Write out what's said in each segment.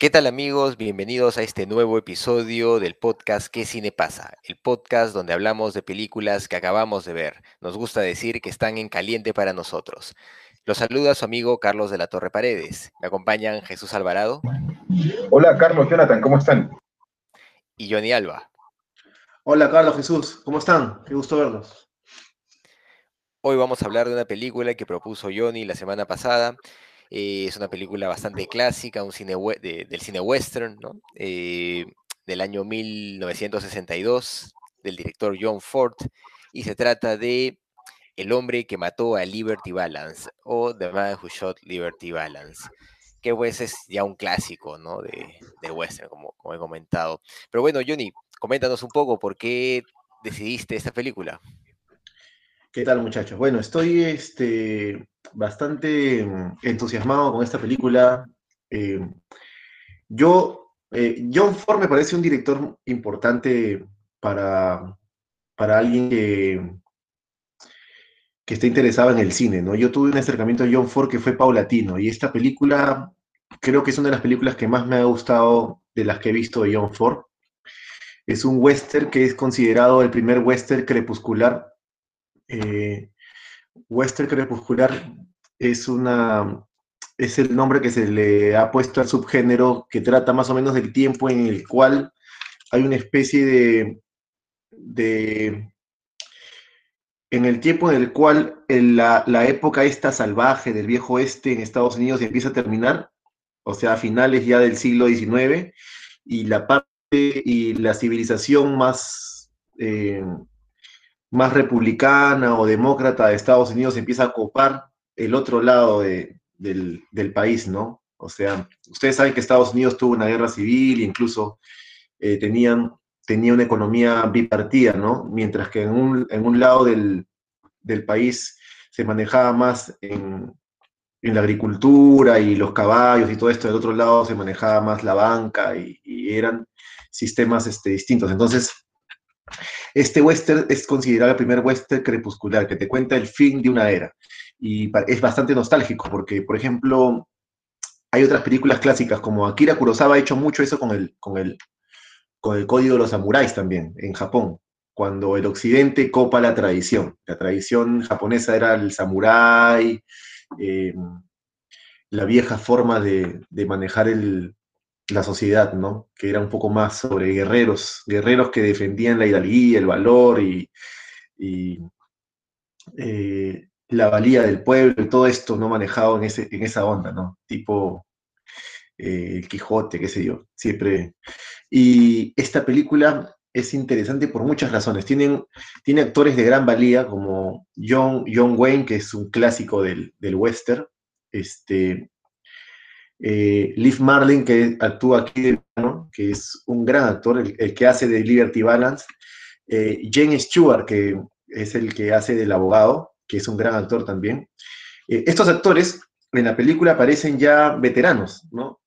¿Qué tal amigos? Bienvenidos a este nuevo episodio del podcast ¿Qué cine pasa? El podcast donde hablamos de películas que acabamos de ver. Nos gusta decir que están en caliente para nosotros. Los saluda su amigo Carlos de la Torre Paredes. Me acompañan Jesús Alvarado. Hola Carlos, Jonathan, ¿cómo están? Y Johnny Alba. Hola Carlos, Jesús, ¿cómo están? Qué gusto verlos. Hoy vamos a hablar de una película que propuso Johnny la semana pasada eh, es una película bastante clásica, un cine del cine western, ¿no? Eh, del año 1962, del director John Ford, y se trata de El hombre que mató a Liberty Balance, o The Man Who Shot Liberty Balance, que pues es ya un clásico, ¿no? De, western, como, como he comentado. Pero bueno, Johnny, coméntanos un poco por qué decidiste esta película. ¿Qué tal, muchachos? Bueno, estoy este, bastante mm, entusiasmado con esta película. Eh, yo, eh, John Ford me parece un director importante para, para alguien que, que esté interesado en el cine, ¿no? Yo tuve un acercamiento a John Ford que fue paulatino y esta película creo que es una de las películas que más me ha gustado de las que he visto de John Ford. Es un western que es considerado el primer western crepuscular eh, Western crepuscular es una es el nombre que se le ha puesto al subgénero que trata más o menos del tiempo en el cual hay una especie de, de en el tiempo en el cual la, la, época esta salvaje del viejo oeste en Estados Unidos empieza a terminar, o sea, a finales ya del siglo XIX, y la parte y la civilización más eh, más republicana o demócrata de Estados Unidos empieza a copar el otro lado del, país, ¿no? O sea, ustedes saben que Estados Unidos tuvo una guerra civil e incluso eh, tenían, tenía una economía bipartida, ¿no? Mientras que en un, lado del, país se manejaba más en, la agricultura y los caballos y todo esto, del otro lado se manejaba más la banca y, eran sistemas este, distintos. Entonces, este western es considerado el primer western crepuscular, que te cuenta el fin de una era. Y es bastante nostálgico, porque, por ejemplo, hay otras películas clásicas, como Akira Kurosawa ha hecho mucho eso con el, con el, con el código de los samuráis también, en Japón, cuando el occidente copa la tradición. La tradición japonesa era el samurái, eh, la vieja forma de manejar el, la sociedad, ¿no? Que era un poco más sobre guerreros, guerreros que defendían la hidalguía, el valor y, eh, la valía del pueblo y todo esto, ¿no? Manejado en, ese, en esa onda, ¿no? Tipo eh, el Quijote, qué sé yo, siempre. Y esta película es interesante por muchas razones. Tienen, tiene actores de gran valía como John, John Wayne, que es un clásico del, del western, este, eh, Marlin, que actúa aquí, que es un gran actor, el, que hace de Liberty Balance, eh, Jane Stewart, que es el que hace del abogado, que es un gran actor también. Eh, estos actores en la película parecen ya veteranos, ¿no?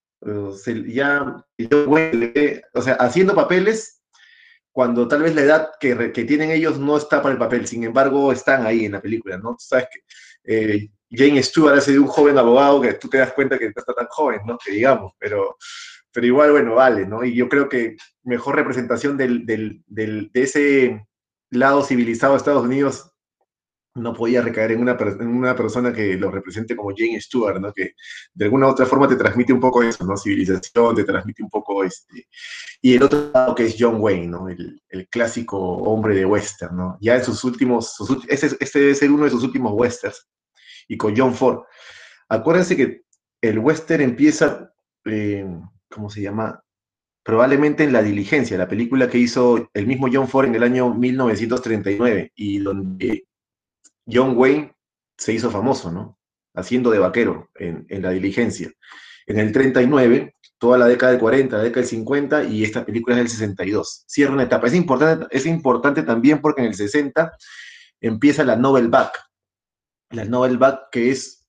ya, o sea, haciendo papeles cuando tal vez la edad que, tienen ellos no está para el papel, sin embargo están ahí en la película, ¿no? Sabes que eh, Jane Stewart hace de un joven abogado que tú te das cuenta que está tan joven, ¿no? Que digamos, pero, pero igual, bueno, vale, ¿no? Y yo creo que mejor representación del, del, del, de ese lado civilizado de Estados Unidos no podía recaer en una, en una persona que lo represente como Jane Stewart, ¿no? Que de alguna u otra forma te transmite un poco eso, ¿no? Civilización, te transmite un poco este... Y el otro lado que es John Wayne, ¿no? El, el clásico hombre de western, ¿no? Ya en sus últimos... este, este debe ser uno de sus últimos westerns y con John Ford. Acuérdense que el western empieza, eh, ¿cómo se llama? Probablemente en La Diligencia, la película que hizo el mismo John Ford en el año 1939 y donde John Wayne se hizo famoso, ¿no? haciendo de vaquero en, en la diligencia. En el 39, toda la década del 40, la década del 50 y esta película es del 62. Cierra una etapa. Es importante, es importante también porque en el 60 empieza la Novel Back. La Novel Back que es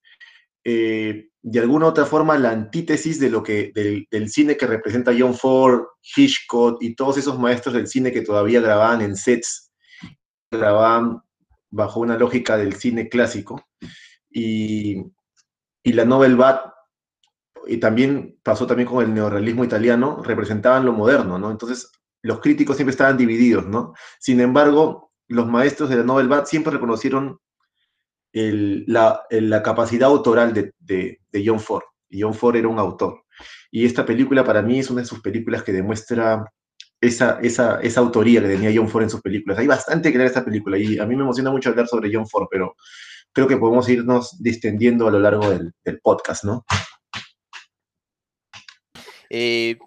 eh, de alguna u otra forma la antítesis de lo que, del, cine que representa John Ford, Hitchcock y todos esos maestros del cine que todavía grababan en sets, grababan bajo una lógica del cine clásico. Y, y la Novel Bad, y también pasó también con el neorrealismo italiano, representaban lo moderno, ¿no? Entonces, los críticos siempre estaban divididos, ¿no? Sin embargo, los maestros de la Novel Bad siempre reconocieron el, la, la, capacidad autoral de, de, de, John Ford. John Ford era un autor. Y esta película para mí es una de sus películas que demuestra esa, esa, esa autoría que tenía John Ford en sus películas. Hay bastante que leer esta película y a mí me emociona mucho hablar sobre John Ford, pero creo que podemos irnos distendiendo a lo largo del, del podcast, ¿no? Eh,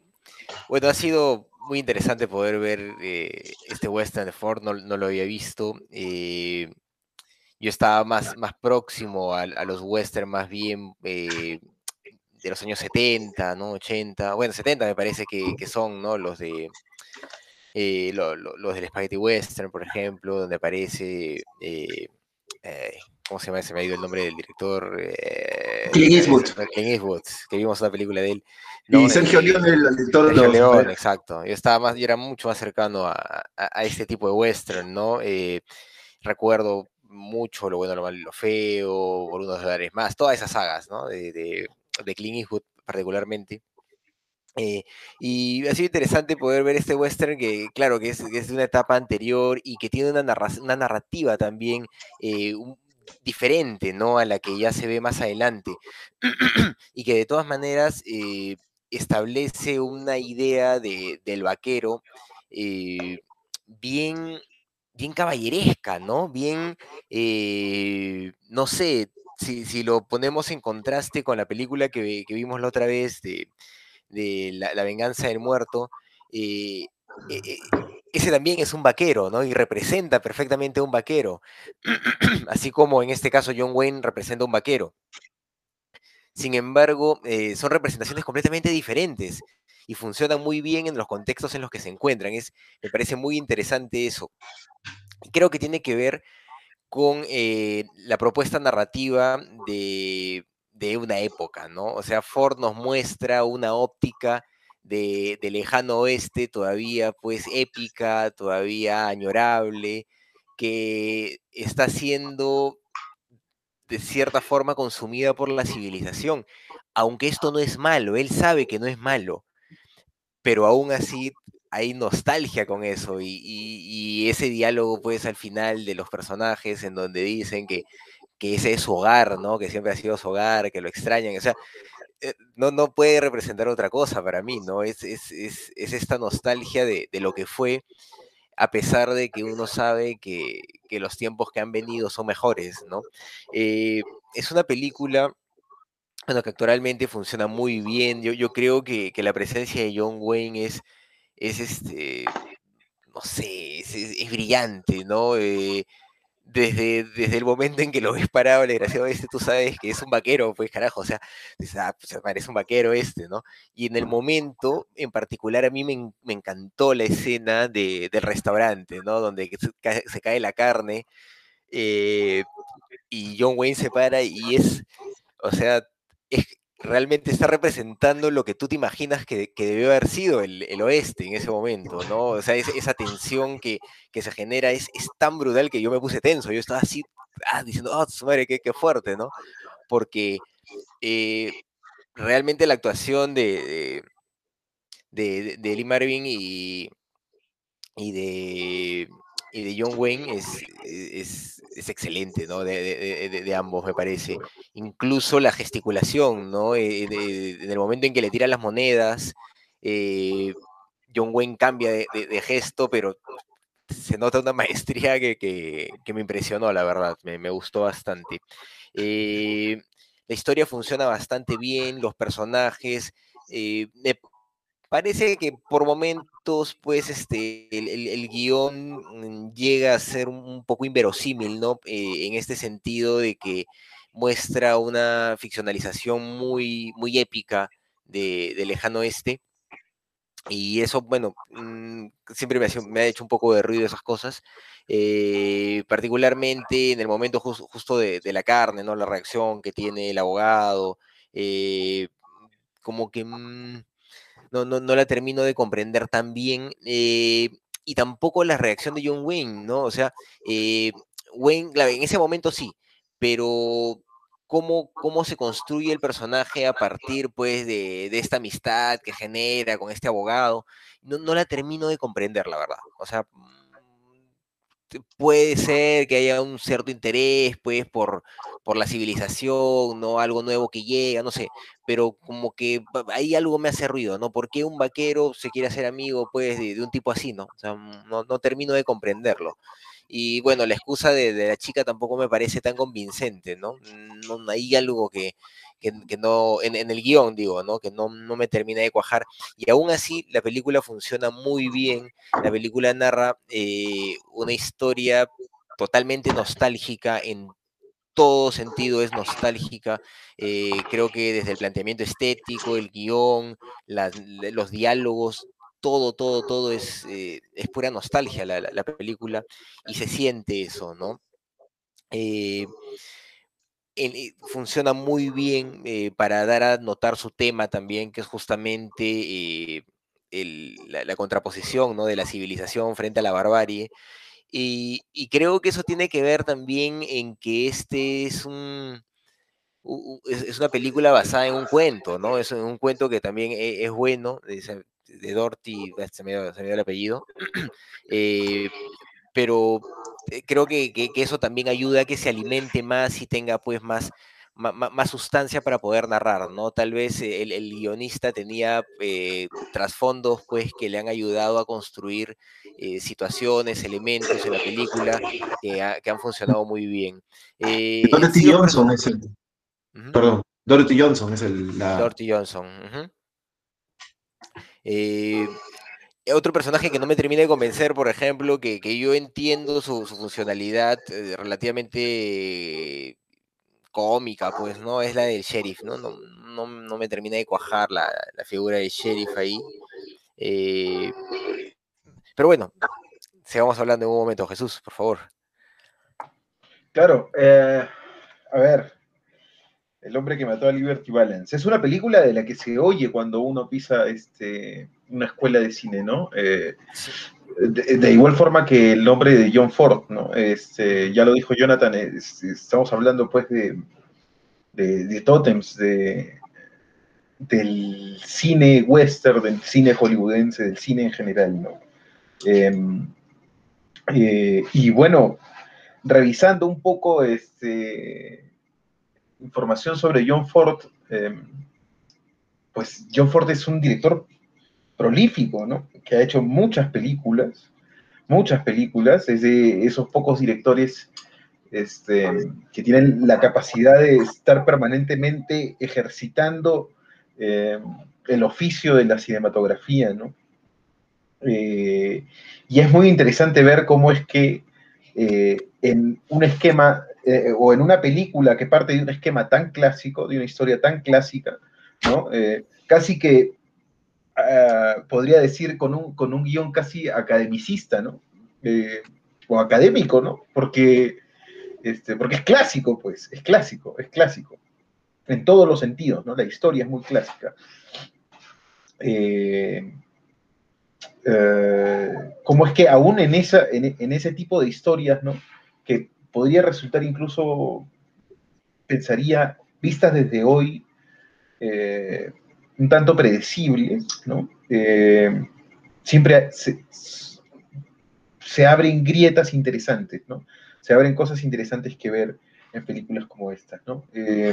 bueno, ha sido muy interesante poder ver eh, este western de Ford, no, no lo había visto. Eh, yo estaba más, más próximo a, a los western más bien eh, de los años 70, ¿no? 80, bueno, 70 me parece que, que son, ¿no? Los de eh, lo, lo, los del Spaghetti Western, por ejemplo, donde aparece eh, ¿cómo se llama? Se me ha ido el nombre del director. Clint Eastwood. Clint Eastwood, que vimos una película de él. No, y Sergio León, el director Sergio León, exacto. Yo estaba más, yo era mucho más cercano a, a, a este tipo de western, ¿no? Recuerdo mucho lo bueno, lo malo y lo feo, por unos dólares más, todas esas sagas, ¿no? De, de, de Clint Eastwood particularmente. Eh, y ha sido interesante poder ver este western que, claro, que es, es de una etapa anterior y que tiene una, narra una narrativa también eh, diferente, ¿no? A la que ya se ve más adelante. y que de todas maneras eh, establece una idea de, del vaquero bien, bien caballeresca, ¿no? Bien, eh, no sé, si, si, lo ponemos en contraste con la película que, que vimos la otra vez de, de la, la, venganza del muerto, eh, eh, ese también es un vaquero, ¿no? Y representa perfectamente a un vaquero, así como en este caso John Wayne representa a un vaquero. Sin embargo, son representaciones completamente diferentes y funcionan muy bien en los contextos en los que se encuentran. Es, me parece muy interesante eso. Creo que tiene que ver con eh, la propuesta narrativa de, de, una época, ¿no? O sea, Ford nos muestra una óptica de, de, lejano oeste todavía pues épica, todavía añorable, que está siendo de cierta forma consumida por la civilización. Aunque esto no es malo, él sabe que no es malo, pero aún así hay nostalgia con eso y, ese diálogo pues al final de los personajes en donde dicen que, ese es su hogar, ¿no? Que siempre ha sido su hogar, que lo extrañan, o sea, eh, no, no puede representar otra cosa para mí, ¿no? Es, es, es, es esta nostalgia de, lo que fue, a pesar de que uno sabe que, que los tiempos que han venido son mejores, ¿no? Eh, es una película bueno, que actualmente funciona muy bien. Yo, yo creo que, que, la presencia de John Wayne es, es este, no sé, es, brillante, ¿no? Eh, desde, desde el momento en que lo ves parado, el desgraciado este, tú sabes que es un vaquero, pues carajo, o sea, dices, ah, pues un vaquero este, ¿no? Y en el momento, en particular, a mí me, me encantó la escena de, del restaurante, ¿no? Donde se cae, se cae la carne eh, y John Wayne se para y es, o sea, es, realmente está representando lo que tú te imaginas que, que debió haber sido el, el, oeste en ese momento, ¿no? O sea, es, esa tensión que, que se genera es, es, tan brutal que yo me puse tenso, yo estaba así, ah, diciendo, oh, su madre, qué, qué, fuerte, ¿no? Porque eh, realmente la actuación de, de, de, de Lee Marvin y, y de y de John Wayne es, es, es excelente, ¿no? De, de, de, ambos, me parece. Incluso la gesticulación, ¿no? Eh, en el momento en que le tiran las monedas, eh, John Wayne cambia de, gesto, pero se nota una maestría que, que, que me impresionó, la verdad, me, me gustó bastante. Eh, la historia funciona bastante bien, los personajes, me parece que por momentos, pues, este, el, el, guion llega a ser un poco inverosímil, ¿no? Eh, en este sentido de que muestra una ficcionalización muy, muy épica de, de lejano oeste. Y eso, bueno, mm, siempre me ha, hecho un poco de ruido esas cosas, eh, particularmente en el momento justo de, la carne, ¿no? La reacción que tiene el abogado, eh, como que mmm, no, no, no, la termino de comprender tan bien, eh, y tampoco la reacción de John Wayne, ¿no? O sea, eh, Wayne, en ese momento sí, pero cómo, cómo se construye el personaje a partir pues de, de, esta amistad que genera con este abogado, no, no, la termino de comprender, la verdad. O sea, puede ser que haya un cierto interés pues por, por la civilización, ¿no? Algo nuevo que llega, no sé, pero como que ahí algo me hace ruido, ¿no? ¿Por qué un vaquero se quiere hacer amigo pues de, de un tipo así, ¿no? Sea, no, no termino de comprenderlo. Y bueno, la excusa de, de, la chica tampoco me parece tan convincente, ¿no? no hay algo que, que, que no, en, el guion digo, ¿no? Que no, no me termina de cuajar. Y aún así, la película funciona muy bien. La película narra eh, una historia totalmente nostálgica en todo sentido es nostálgica. Eh, creo que desde el planteamiento estético, el guion, los diálogos, todo, todo, todo es, eh, es pura nostalgia la, película y se siente eso, ¿no? Eh, el, funciona muy bien eh, para dar a notar su tema también, que es justamente eh, el, la, la, contraposición ¿no? de la civilización frente a la barbarie. Y, y, creo que eso tiene que ver también en que este es un, es, una película basada en un cuento, ¿no? Es un cuento que también es, es bueno, de, de Dorothy, se me, dio, se me dio el apellido, eh, pero eh, creo que, que, que, eso también ayuda a que se alimente más y tenga pues más, más, más sustancia para poder narrar, ¿no? Tal vez el, el guionista tenía eh, trasfondos pues que le han ayudado a construir eh, situaciones, elementos en la película que, ha, que han funcionado muy bien. Eh, Dorothy sí, Johnson es el... Uh -huh. Perdón, Dorothy Johnson es el... La... Dorothy Johnson. Uh -huh. Otro personaje que no me termina de convencer, por ejemplo, que, que yo entiendo su, funcionalidad eh, relativamente cómica, pues, ¿no? Es la del sheriff, ¿no? No, no, no me termina de cuajar la, la figura del sheriff ahí. Eh, pero bueno, sigamos hablando en un momento. Jesús, por favor. Claro, eh, a ver, el hombre que mató a Liberty Balance. Es una película de la que se oye cuando uno pisa este, una escuela de cine, ¿no? Eh, de, de, igual forma que el nombre de John Ford, ¿no? Este, ya lo dijo Jonathan, es, estamos hablando pues de, de, de tótems, de, del cine western, del cine hollywoodense, del cine en general, ¿no? Eh, eh, y bueno, revisando un poco este, información sobre John Ford, eh, pues John Ford es un director prolífico, ¿no? Que ha hecho muchas películas, muchas películas, es de esos pocos directores este, que tienen la capacidad de estar permanentemente ejercitando eh, el oficio de la cinematografía, ¿no? Eh, y es muy interesante ver cómo es que en un esquema eh, o en una película que parte de un esquema tan clásico, de una historia tan clásica, ¿no? Eh, casi que uh, podría decir con un, con un guion casi academicista, ¿no? Eh, o académico, ¿no? Porque, este, porque es clásico, pues, es clásico, es clásico. En todos los sentidos, ¿no? La historia es muy clásica. Eh, como es que aún en, esa, en, en ese tipo de historias, ¿no? Que podría resultar incluso, pensaría, vistas desde hoy, eh, un tanto predecibles, ¿no? Eh, siempre se, abren grietas interesantes, ¿no? Se abren cosas interesantes que ver en películas como estas, ¿no? Eh,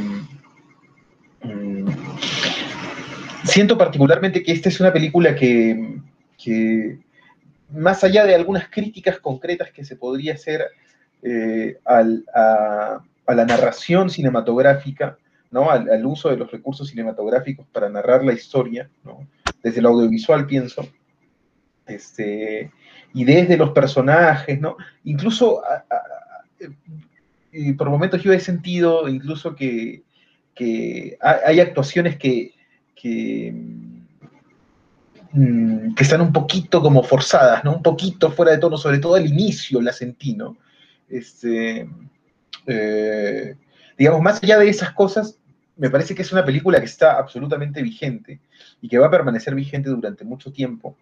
mm, siento particularmente que esta es una película que, que, más allá de algunas críticas concretas que se podría hacer eh, al, a, la narración cinematográfica, ¿no? Al, al, uso de los recursos cinematográficos para narrar la historia, ¿no? desde el audiovisual pienso, este, y desde los personajes, ¿no? incluso a, por momentos yo he sentido incluso que, hay actuaciones que, mm, que, están un poquito como forzadas, ¿no? Un poquito fuera de tono, sobre todo al inicio la sentí, ¿no? Este, eh, digamos, más allá de esas cosas, me parece que es una película que está absolutamente vigente y que va a permanecer vigente durante mucho tiempo.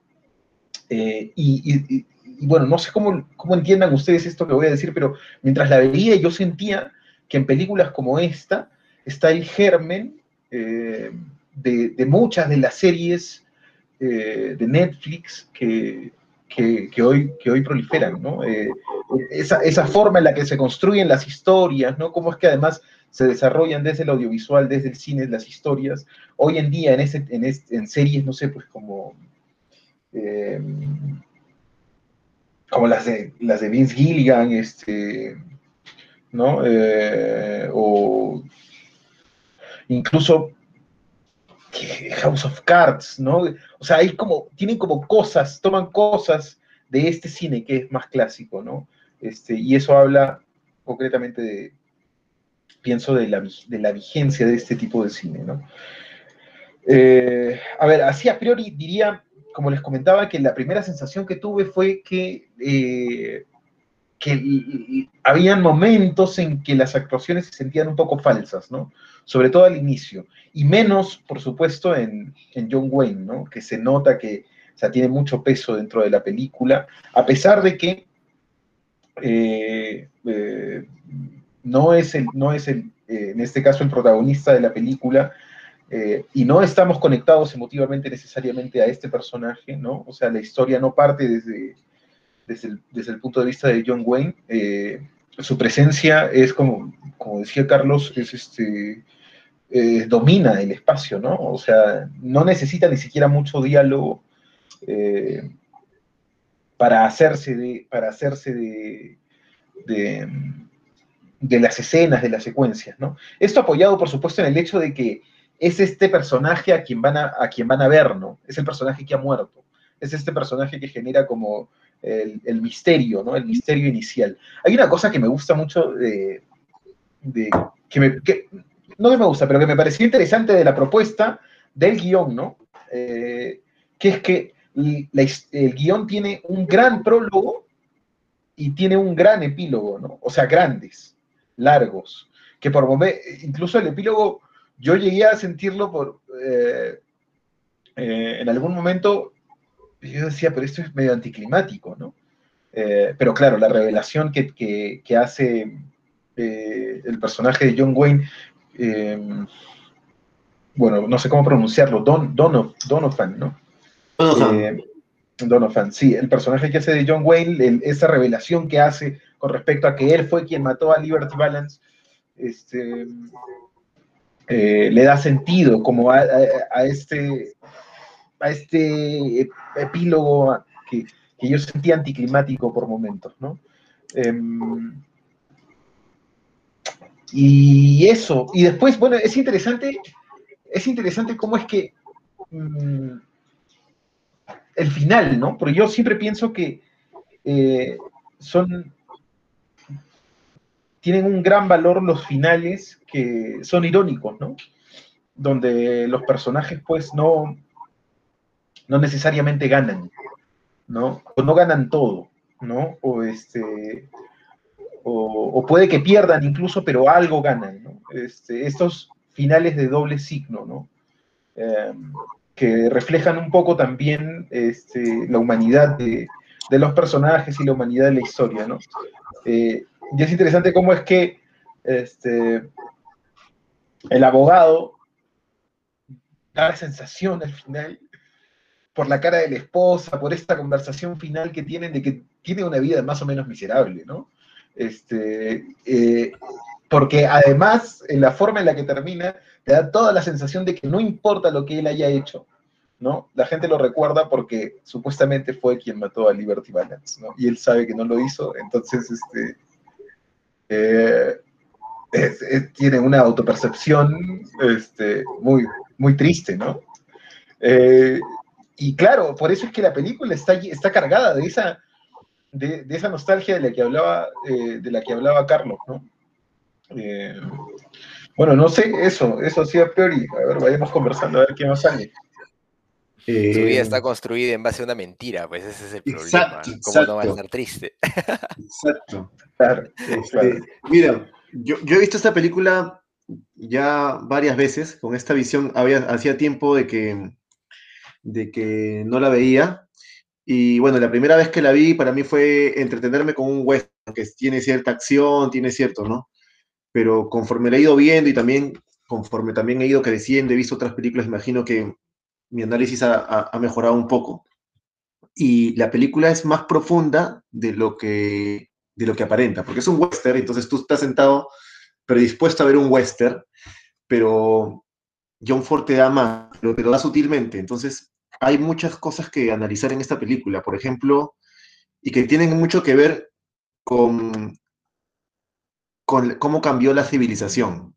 Eh, y, bueno, no sé cómo, cómo entiendan ustedes esto que voy a decir, pero mientras la veía yo sentía que en películas como esta está el germen eh, de, muchas de las series de Netflix que, que, hoy, que hoy proliferan, ¿no? esa, esa, forma en la que se construyen las historias, ¿no? Cómo es que además se desarrollan desde el audiovisual, desde el cine, las historias. Hoy en día en, ese, en, en series, no sé, pues como, em, como las de, las de Vince Gilligan, este, ¿no? Eh, o incluso House of Cards, ¿no? O sea, hay como, tienen como cosas, toman cosas de este cine que es más clásico, ¿no? Este, y eso habla concretamente de, pienso, de la, de la vigencia de este tipo de cine, ¿no? Eh, a ver, así a priori diría, como les comentaba, que la primera sensación que tuve fue que, eh, que habían momentos en que las actuaciones se sentían un poco falsas, ¿no? Sobre todo al inicio. Y menos, por supuesto, en, John Wayne, ¿no? Que se nota que o sea, tiene mucho peso dentro de la película, a pesar de que eh, no es, el, no es el, eh, en este caso, el protagonista de la película, eh, y no estamos conectados emotivamente necesariamente a este personaje, ¿no? O sea, la historia no parte desde, desde, el, punto de vista de John Wayne. Eh, su presencia es, como, como decía Carlos, es este, domina el espacio, ¿no? O sea, no necesita ni siquiera mucho diálogo para hacerse de, para hacerse de, de las escenas, de las secuencias, ¿no? Esto apoyado, por supuesto, en el hecho de que es este personaje a quien van a, a quien van a ver, ¿no? Es el personaje que ha muerto. Es este personaje que genera como el, misterio, ¿no? El misterio inicial. Hay una cosa que me gusta mucho de, que, me, no me gusta, pero que me pareció interesante de la propuesta del guion, ¿no? Eh, que es que el guion tiene un gran prólogo y tiene un gran epílogo, ¿no? O sea, grandes largos, que por momentos, incluso el epílogo, yo llegué a sentirlo por, eh, eh, en algún momento, yo decía, pero esto es medio anticlimático, ¿no? Eh, pero claro, la revelación que, hace el personaje de John Wayne, bueno, no sé cómo pronunciarlo, Don, Donovan, ¿no? Donovan. Donovan, sí, el personaje que hace de John Wayne, esa revelación que hace con respecto a que él fue quien mató a Liberty Balance, este, eh, le da sentido como a, este, a este epílogo que, yo sentía anticlimático por momentos, ¿no? Em, y eso, y después, bueno, es interesante, es interesante cómo es que mm, el final, ¿no? Porque yo siempre pienso que eh, son tienen un gran valor los finales que son irónicos, ¿no? Donde los personajes pues no, no necesariamente ganan, ¿no? O no ganan todo, ¿no? O este... O, puede que pierdan incluso, pero algo ganan, ¿no? Este, estos finales de doble signo, ¿no? Em, que reflejan un poco también este, la humanidad de, de, los personajes y la humanidad de la historia, ¿no? Eh, y es interesante cómo es que este, el abogado da la sensación al final, por la cara de la esposa, por esta conversación final que tienen de que tiene una vida más o menos miserable, ¿no? Este, eh, porque además, en la forma en la que termina, te da toda la sensación de que no importa lo que él haya hecho, ¿no? La gente lo recuerda porque supuestamente fue quien mató a Liberty Balance, ¿no? Y él sabe que no lo hizo, entonces, este, eh, tiene una autopercepción este, muy, muy triste, ¿no? Eh, y claro, por eso es que la película está, está cargada de esa, de, esa nostalgia de la que hablaba, eh, de la que hablaba Carlos, ¿no? Eh, bueno, no sé, eso, eso sí a priori. A ver, vayamos conversando a ver qué más sale. Su vida Eh, está construida en base a una mentira, pues ese es el problema. Exacto, ¿Cómo no va a exacto. estar triste? exacto. Claro, Este, claro. Mira, yo, yo he visto esta película ya varias veces con esta visión. Había, hacía tiempo de que, de que no la veía. Y bueno, la primera vez que la vi para mí fue entretenerme con un western que tiene cierta acción, tiene cierto, ¿no? Pero conforme la he ido viendo y también conforme también he ido creciendo, he visto otras películas, imagino que mi análisis ha, mejorado un poco. Y la película es más profunda de lo que de lo que aparenta, porque es un western, entonces tú estás sentado predispuesto a ver un western, pero John Ford te da más, pero te lo da sutilmente, entonces hay muchas cosas que analizar en esta película, por ejemplo, y que tienen mucho que ver con, cómo cambió la civilización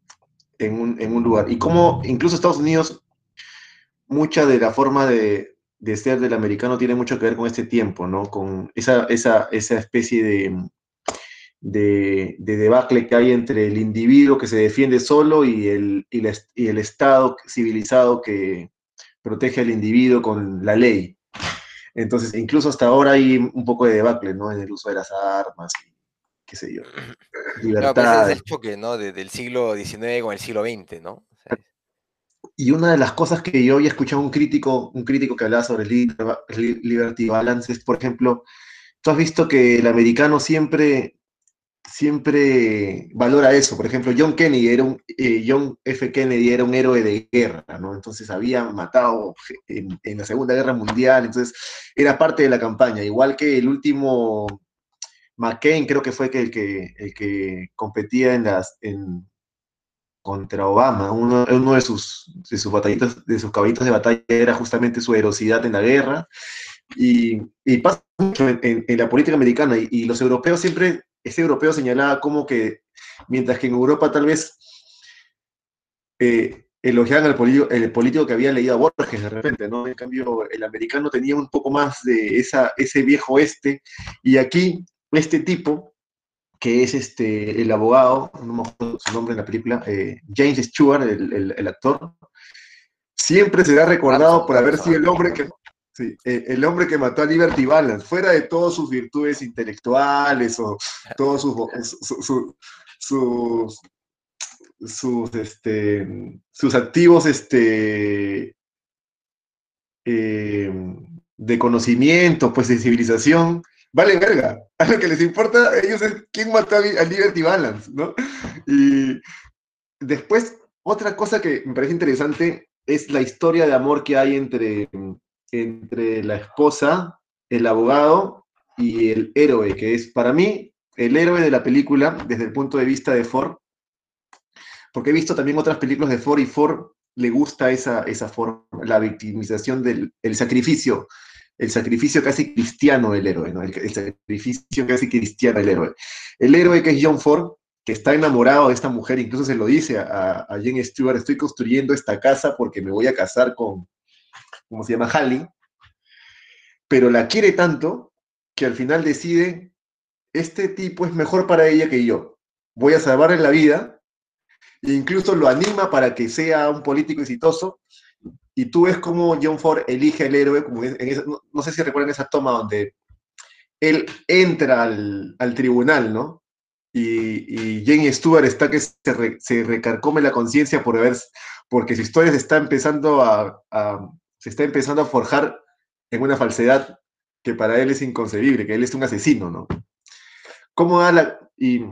en un, lugar, y cómo incluso Estados Unidos, mucha de la forma de, ser del americano tiene mucho que ver con este tiempo, ¿no? Con esa, especie de, de, de debacle que hay entre el individuo que se defiende solo y el Estado civilizado que protege al individuo con la ley. Entonces, incluso hasta ahora hay un poco de debacle, ¿no? En el uso de las armas, y qué sé yo, Claro, pues es libertad. el choque, ¿no? De- del siglo XIX con el siglo XX, ¿no? Y una de las cosas que yo había escuchado un crítico, un crítico que hablaba sobre el liber- li- Liberty Balance es, por ejemplo, tú has visto que el americano siempre, siempre valora eso. Por ejemplo, John Kennedy era un, eh, John F. Kennedy era un héroe de guerra, ¿no? Entonces había matado en, la Segunda Guerra Mundial, entonces era parte de la campaña. Igual que el último McCain, creo que fue el que, el que competía en las, en, contra Obama. Uno, de, sus, de, sus batallitas, de sus caballitos de batalla era justamente su heroicidad en la guerra. Y, y pasa mucho en, la política americana. Y, los europeos siempre, ese europeo señalaba como que, mientras que en Europa tal vez eh, elogiaban al político, el político que había leído a Borges de repente, ¿no? En cambio, el americano tenía un poco más de esa, ese viejo oeste. Y aquí, este tipo, que es este, el abogado, no me acuerdo su nombre en la película, eh, James Stewart, el, el, el, actor, siempre será recordado por haber sido el hombre que, sí, el hombre que mató a Liberty Balance, fuera de todas sus virtudes intelectuales o todos sus, su, su, sus, sus, este, sus activos este, eh, de conocimiento, pues de civilización, vale verga. A lo que les importa a ellos es quién mató a Liberty Balance, ¿no? Y después, otra cosa que me parece interesante es la historia de amor que hay entre, entre la esposa, el abogado y el héroe, que es para mí el héroe de la película desde el punto de vista de Ford, porque he visto también otras películas de Ford y Ford le gusta esa, esa forma, la victimización del el sacrificio el sacrificio casi cristiano del héroe, el, sacrificio casi cristiano del héroe. El héroe que es John Ford, que está enamorado de esta mujer, incluso se lo dice a, a Jane Stewart, estoy construyendo esta casa porque me voy a casar con, ¿cómo se llama? Halley, pero la quiere tanto que al final decide, este tipo es mejor para ella que yo, voy a salvarle la vida, e incluso lo anima para que sea un político exitoso, y tú ves cómo John Ford elige al héroe, como no, sé si recuerdan esa toma donde él entra al, al tribunal, ¿no? Y, y, Jane Stewart está que se, re, se recarcome la conciencia por haber, porque su historia se está empezando a, se está empezando a forjar en una falsedad que para él es inconcebible, que él es un asesino, ¿no? ¿Cómo da la...? Y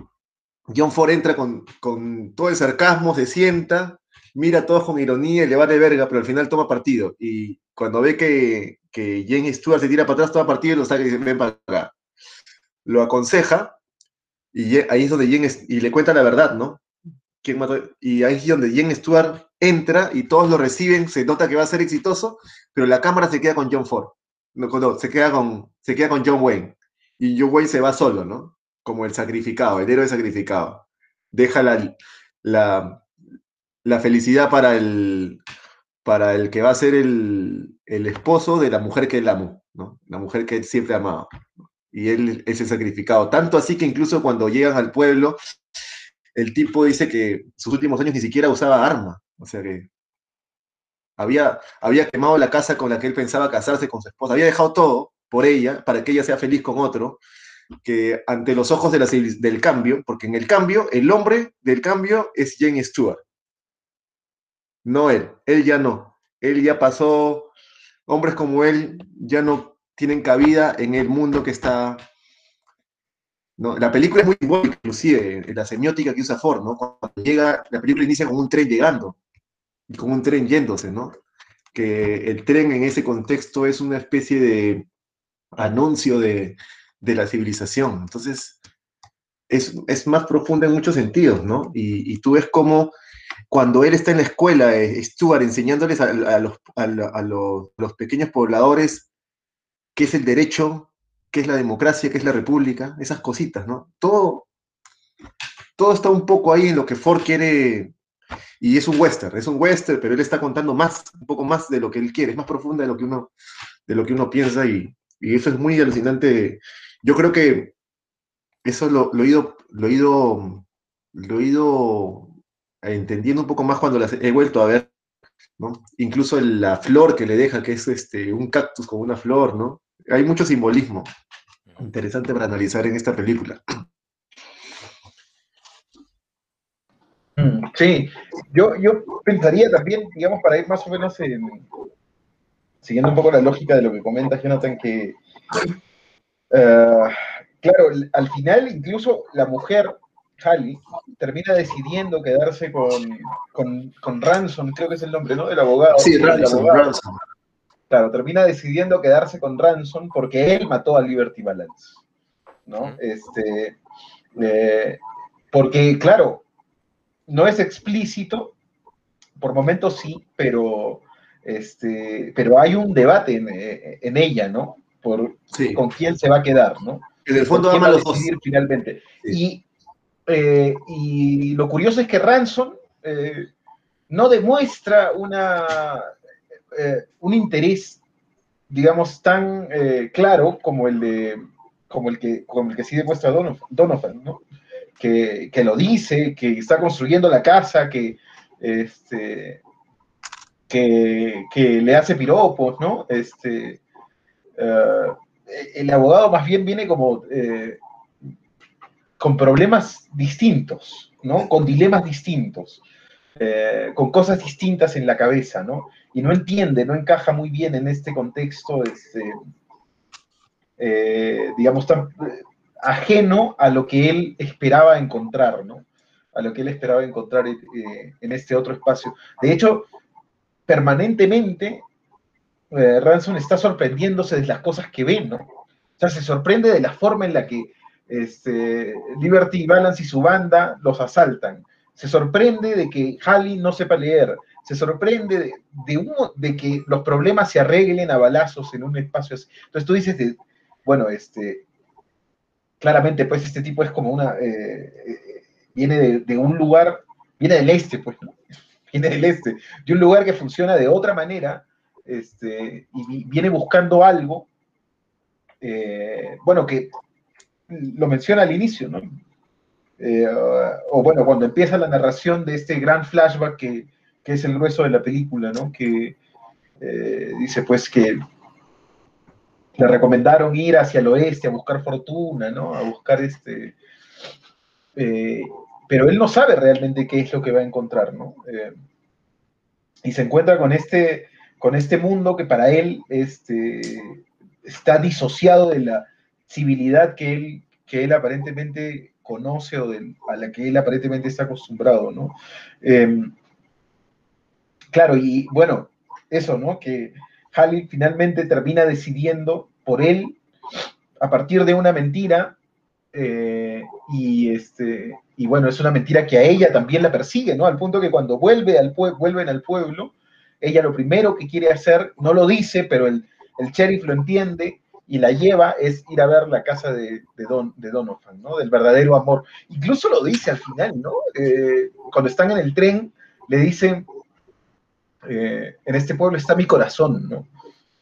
John Ford entra con, con todo el sarcasmo, se sienta, mira a todos con ironía y le va de verga, pero al final toma partido. Y cuando ve que, que Jane Stewart se tira para atrás, toma partido y lo saca y dice, ven para acá. Lo aconseja y ahí es donde Jane, y le cuenta la verdad, ¿no? ¿Quién mató? Y ahí es donde Jane Stewart entra y todos lo reciben, se nota que va a ser exitoso, pero la cámara se queda con John Ford. No, se, queda con, se queda con John Wayne. Y John Wayne se va solo, ¿no? Como el sacrificado, el héroe sacrificado. Deja la, la, la felicidad para el, para el que va a ser el, el, esposo de la mujer que él amó, ¿no? La mujer que él siempre amaba. Y él es el sacrificado. Tanto así que incluso cuando llegan al pueblo, el tipo dice que sus últimos años ni siquiera usaba arma, o sea que había, había quemado la casa con la que él pensaba casarse con su esposa, había dejado todo por ella, para que ella sea feliz con otro, que ante los ojos de la, del cambio, porque en el cambio, el hombre del cambio es Jane Stewart. No él, él ya no. Él ya pasó, hombres como él ya no tienen cabida en el mundo que está... ¿no? La película es muy simbólica, inclusive, la semiótica que usa Ford, ¿no? Cuando llega, la película inicia con un tren llegando y con un tren yéndose, ¿no? Que el tren en ese contexto es una especie de anuncio de, la civilización. Entonces, es, más profunda en muchos sentidos, ¿no? Y, tú ves cómo cuando él está en la escuela, eh, Stuart, enseñándoles a, los, pequeños pobladores qué es el derecho, qué es la democracia, qué es la república, esas cositas, ¿no? Todo, todo está un poco ahí en lo que Ford quiere, y es un western, es un western, pero él está contando más, un poco más de lo que él quiere, es más profunda de lo que uno, de lo que uno piensa y, y eso es muy alucinante. Yo creo que eso lo, he, ido, lo, he, ido, lo he ido entendiendo un poco más cuando las he vuelto a ver, ¿no? Incluso la flor que le deja, que es este, un cactus con una flor, ¿no? Hay mucho simbolismo interesante para analizar en esta película. Mm, sí, yo, yo pensaría también, digamos, para ir más o menos en, siguiendo un poco la lógica de lo que comenta Jonathan, que, eh, claro, al final incluso la mujer, Halley, termina decidiendo quedarse con, con, Ransom, creo que es el nombre, ¿no? Del abogado. Sí, Ransom, Ransom. Claro, termina decidiendo quedarse con Ransom porque él mató a Liberty Balance, ¿no? Este, eh, porque, claro, no es explícito, por momentos sí, pero este, pero hay un debate en, eh, ella, ¿no? Por con quién se va a quedar, ¿no? En el fondo ama los dos. finalmente. Y, eh, y, lo curioso es que Ransom eh, no demuestra una, un interés, digamos, tan claro como el de como el que, como el que sí demuestra Donovan, ¿no? Que, que, lo dice, que está construyendo la casa, que, este, que, le hace piropos, ¿no? Este, eh, el abogado más bien viene como eh, con problemas distintos, ¿no? Con dilemas distintos, eh, con cosas distintas en la cabeza, ¿no? Y no entiende, no encaja muy bien en este contexto, este, digamos, tan ajeno a lo que él esperaba encontrar, ¿no? A lo que él esperaba encontrar en este otro espacio. De hecho, permanentemente eh, Ransom está sorprendiéndose de las cosas que ve, ¿no? O sea, se sorprende de la forma en la que este, Liberty Balance y su banda los asaltan. Se sorprende de que Halley no sepa leer. Se sorprende de, de, que los problemas se arreglen a balazos en un espacio así. Entonces tú dices, bueno, este, claramente, pues este tipo es como una, eh, eh, viene de, un lugar, viene del este, pues, ¿no? viene del este, de un lugar que funciona de otra manera, este, y viene buscando algo, eh, bueno, que lo menciona al inicio, ¿no? O bueno, cuando empieza la narración de este gran flashback que, es el grueso de la película, ¿no? Que eh, dice pues que le recomendaron ir hacia el oeste a buscar fortuna, ¿no? A buscar este pero él no sabe realmente qué es lo que va a encontrar, ¿no? Eh, y se encuentra con este, con este mundo que para él este, está disociado de la civilidad que él, que él aparentemente conoce o a la que él aparentemente está acostumbrado, ¿no? Em, claro, y bueno, eso, ¿no? Que Halley finalmente termina decidiendo por él, a partir de una mentira, eh, y, este, y bueno, es una mentira que a ella también la persigue, ¿no? Al punto que cuando vuelve al vuelven al pueblo, ella lo primero que quiere hacer, no lo dice, pero el, el sheriff lo entiende y la lleva, es ir a ver la casa de, de, Don, de Donovan, ¿no? Del verdadero amor. Incluso lo dice al final, ¿no? Eh, cuando están en el tren, le dicen, eh, en este pueblo está mi corazón, ¿no?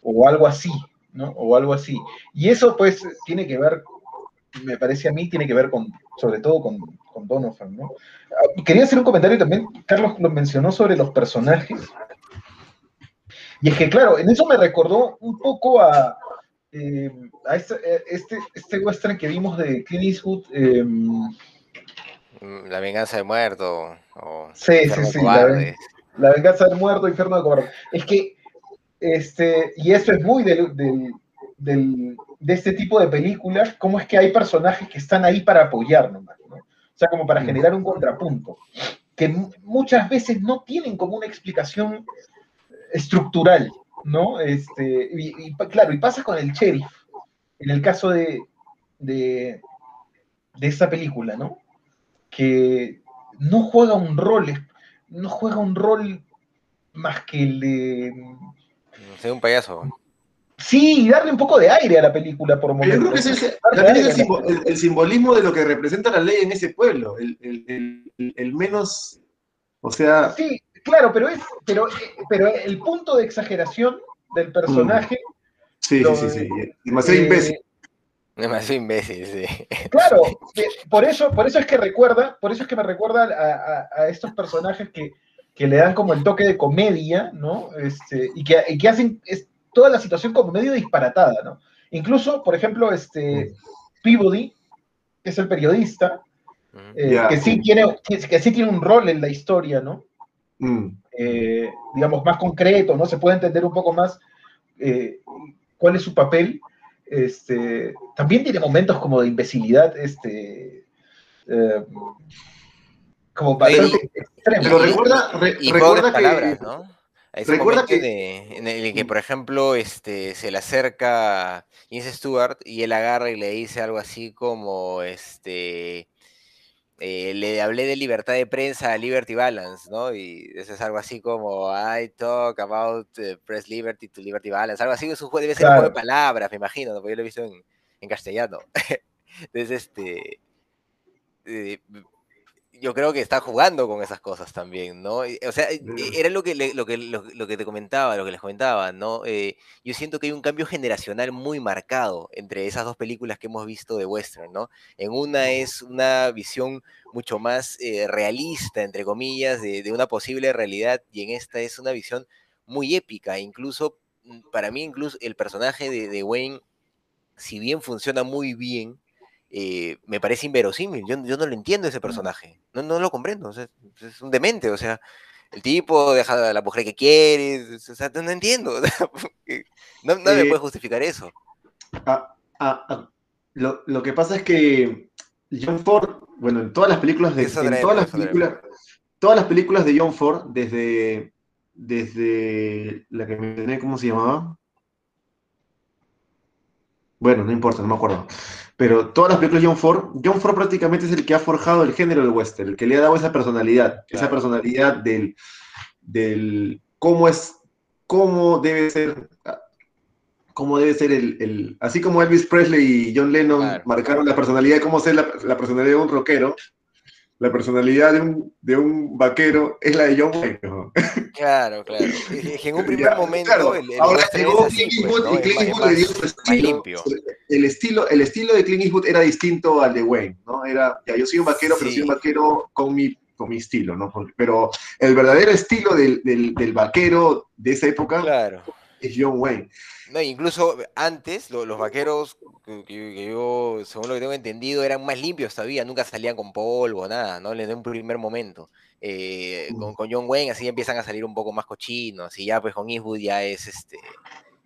O algo así, ¿no? O algo así. Y eso pues tiene que ver me parece a mí, tiene que ver con, sobre todo con, con Donovan, ¿no? Ah, quería hacer un comentario también, Carlos lo mencionó sobre los personajes. Y es que, claro, en eso me recordó un poco a, eh, a este, eh, este, este, western que vimos de Clint Eastwood. Eh, la venganza del muerto. sí, sí, sí. La, venganza del muerto, infierno de cobarde. Es que, este, y eso es muy del, del, de este tipo de películas, cómo es que hay personajes que están ahí para apoyarnos, ¿no? O sea, como para generar un contrapunto, que muchas veces no tienen como una explicación estructural, ¿no? Este, y, claro, y pasa con el sheriff, en el caso de, de, de esta película, ¿no? Que no juega un rol, no juega un rol más que el de... Ser un payaso. Sí, y darle un poco de aire a la película por momentos. Yo creo que es, el, simbolismo de lo que representa la ley en ese pueblo, el, menos, o sea... Sí, claro, pero, es, pero, pero el punto de exageración del personaje... Mm. Sí, sí, sí, sí, demasiado eh, imbécil. Demasiado imbécil, sí. Claro, por eso, por eso es que recuerda, por eso es que me recuerda a, estos personajes que, que, le dan como el toque de comedia, ¿no? Este, y, que, y que hacen toda la situación como medio disparatada, ¿no? Incluso, por ejemplo, este Peabody, que es el periodista, eh, que, sí tiene, que, sí tiene un rol en la historia, ¿no? Mm. Eh, digamos, más concreto, ¿no? Se puede entender un poco más eh, cuál es su papel. Este, también tiene momentos como de imbecilidad, este, como bastante extremos. Pero recuerda, recuerda que... ¿no? Recuerda que... en el que, por ejemplo, este, se le acerca James Stewart y él agarra y le dice algo así como, este, eh, le hablé de libertad de prensa a Liberty Balance, ¿no? Y eso es algo así como, I talk about eh, press liberty to Liberty Balance, algo así, eso debe ser un juego de palabras, me imagino, porque yo lo he visto en, en castellano. Entonces, este... Eh, yo creo que está jugando con esas cosas también, ¿no? O sea, e, era lo que, lo, que, lo, que te comentaba, lo que les comentaba, ¿no? Eh, yo siento que hay un cambio generacional muy marcado entre esas dos películas que hemos visto de western, ¿no? En una es una visión mucho más eh, realista, entre comillas, de, una posible realidad, y en esta es una visión muy épica, incluso, mm, para mí, incluso el personaje de, de Wayne, si bien funciona muy bien, eh, me parece inverosímil. Yo, yo, no lo entiendo ese personaje. No, no lo comprendo. es un demente. O sea, el tipo deja a la mujer que quiere. O sea, no, entiendo. no, me puede justificar eso. Ah, ah, ah, lo, lo, que pasa es que John Ford, bueno, en todas las películas de todas las películas, todas las películas de John Ford, desde, desde la que mencioné, ¿cómo se llamaba? Bueno, no importa, no me acuerdo. Pero todas las películas de John Ford, John Ford prácticamente es el que ha forjado el género del western, el que le ha dado esa personalidad, esa personalidad del, del cómo es, cómo debe ser, cómo debe ser el, así como Elvis Presley y John Lennon marcaron la personalidad cómo ser la, la personalidad de un rockero, la personalidad de un, de un vaquero es la de John Wayne. Claro, claro. en un primer momento. el, ahora llegó Clint Eastwood y Clint Eastwood le dio su estilo. El estilo, el estilo de Clint Eastwood era distinto al de Wayne, ¿no? Era, ya, yo soy un vaquero, pero soy un vaquero con mi, con mi estilo, ¿no? Pero el verdadero estilo del, del, del vaquero de esa época claro. Es John Wayne. No, incluso antes los vaqueros, que, yo, según lo que tengo entendido, eran más limpios todavía, nunca salían con polvo, nada, ¿no? En un primer momento. Eh, con, con, John Wayne así empiezan a salir un poco más cochinos, y ya pues con Eastwood ya es este,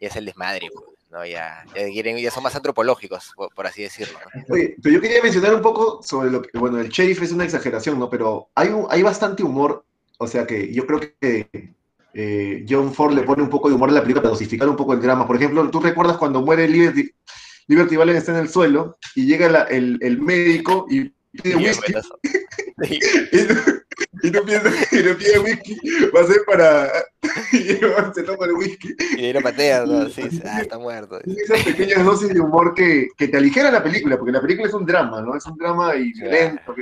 ya es el desmadre, pues, ¿no? Ya, ya, quieren, ya son más antropológicos, por, así decirlo. Oye, pero yo quería mencionar un poco sobre lo que, bueno, el sheriff es una exageración, ¿no? Pero hay, un, hay bastante humor, o sea que yo creo que eh, John Ford le pone un poco de humor a la película para dosificar un poco el drama. Por ejemplo, ¿tú recuerdas cuando muere Liberty, Liberty Valens está en el suelo y llega el, el, médico y pide whisky? y, no, piensas que le pide whisky, va a ser para... y se toma el whisky. Y lo patea, ¿no? Sí, ah, está muerto. Y esas pequeñas dosis de humor que, que te aligeran la película, porque la película es un drama, ¿no? Es un drama y violento.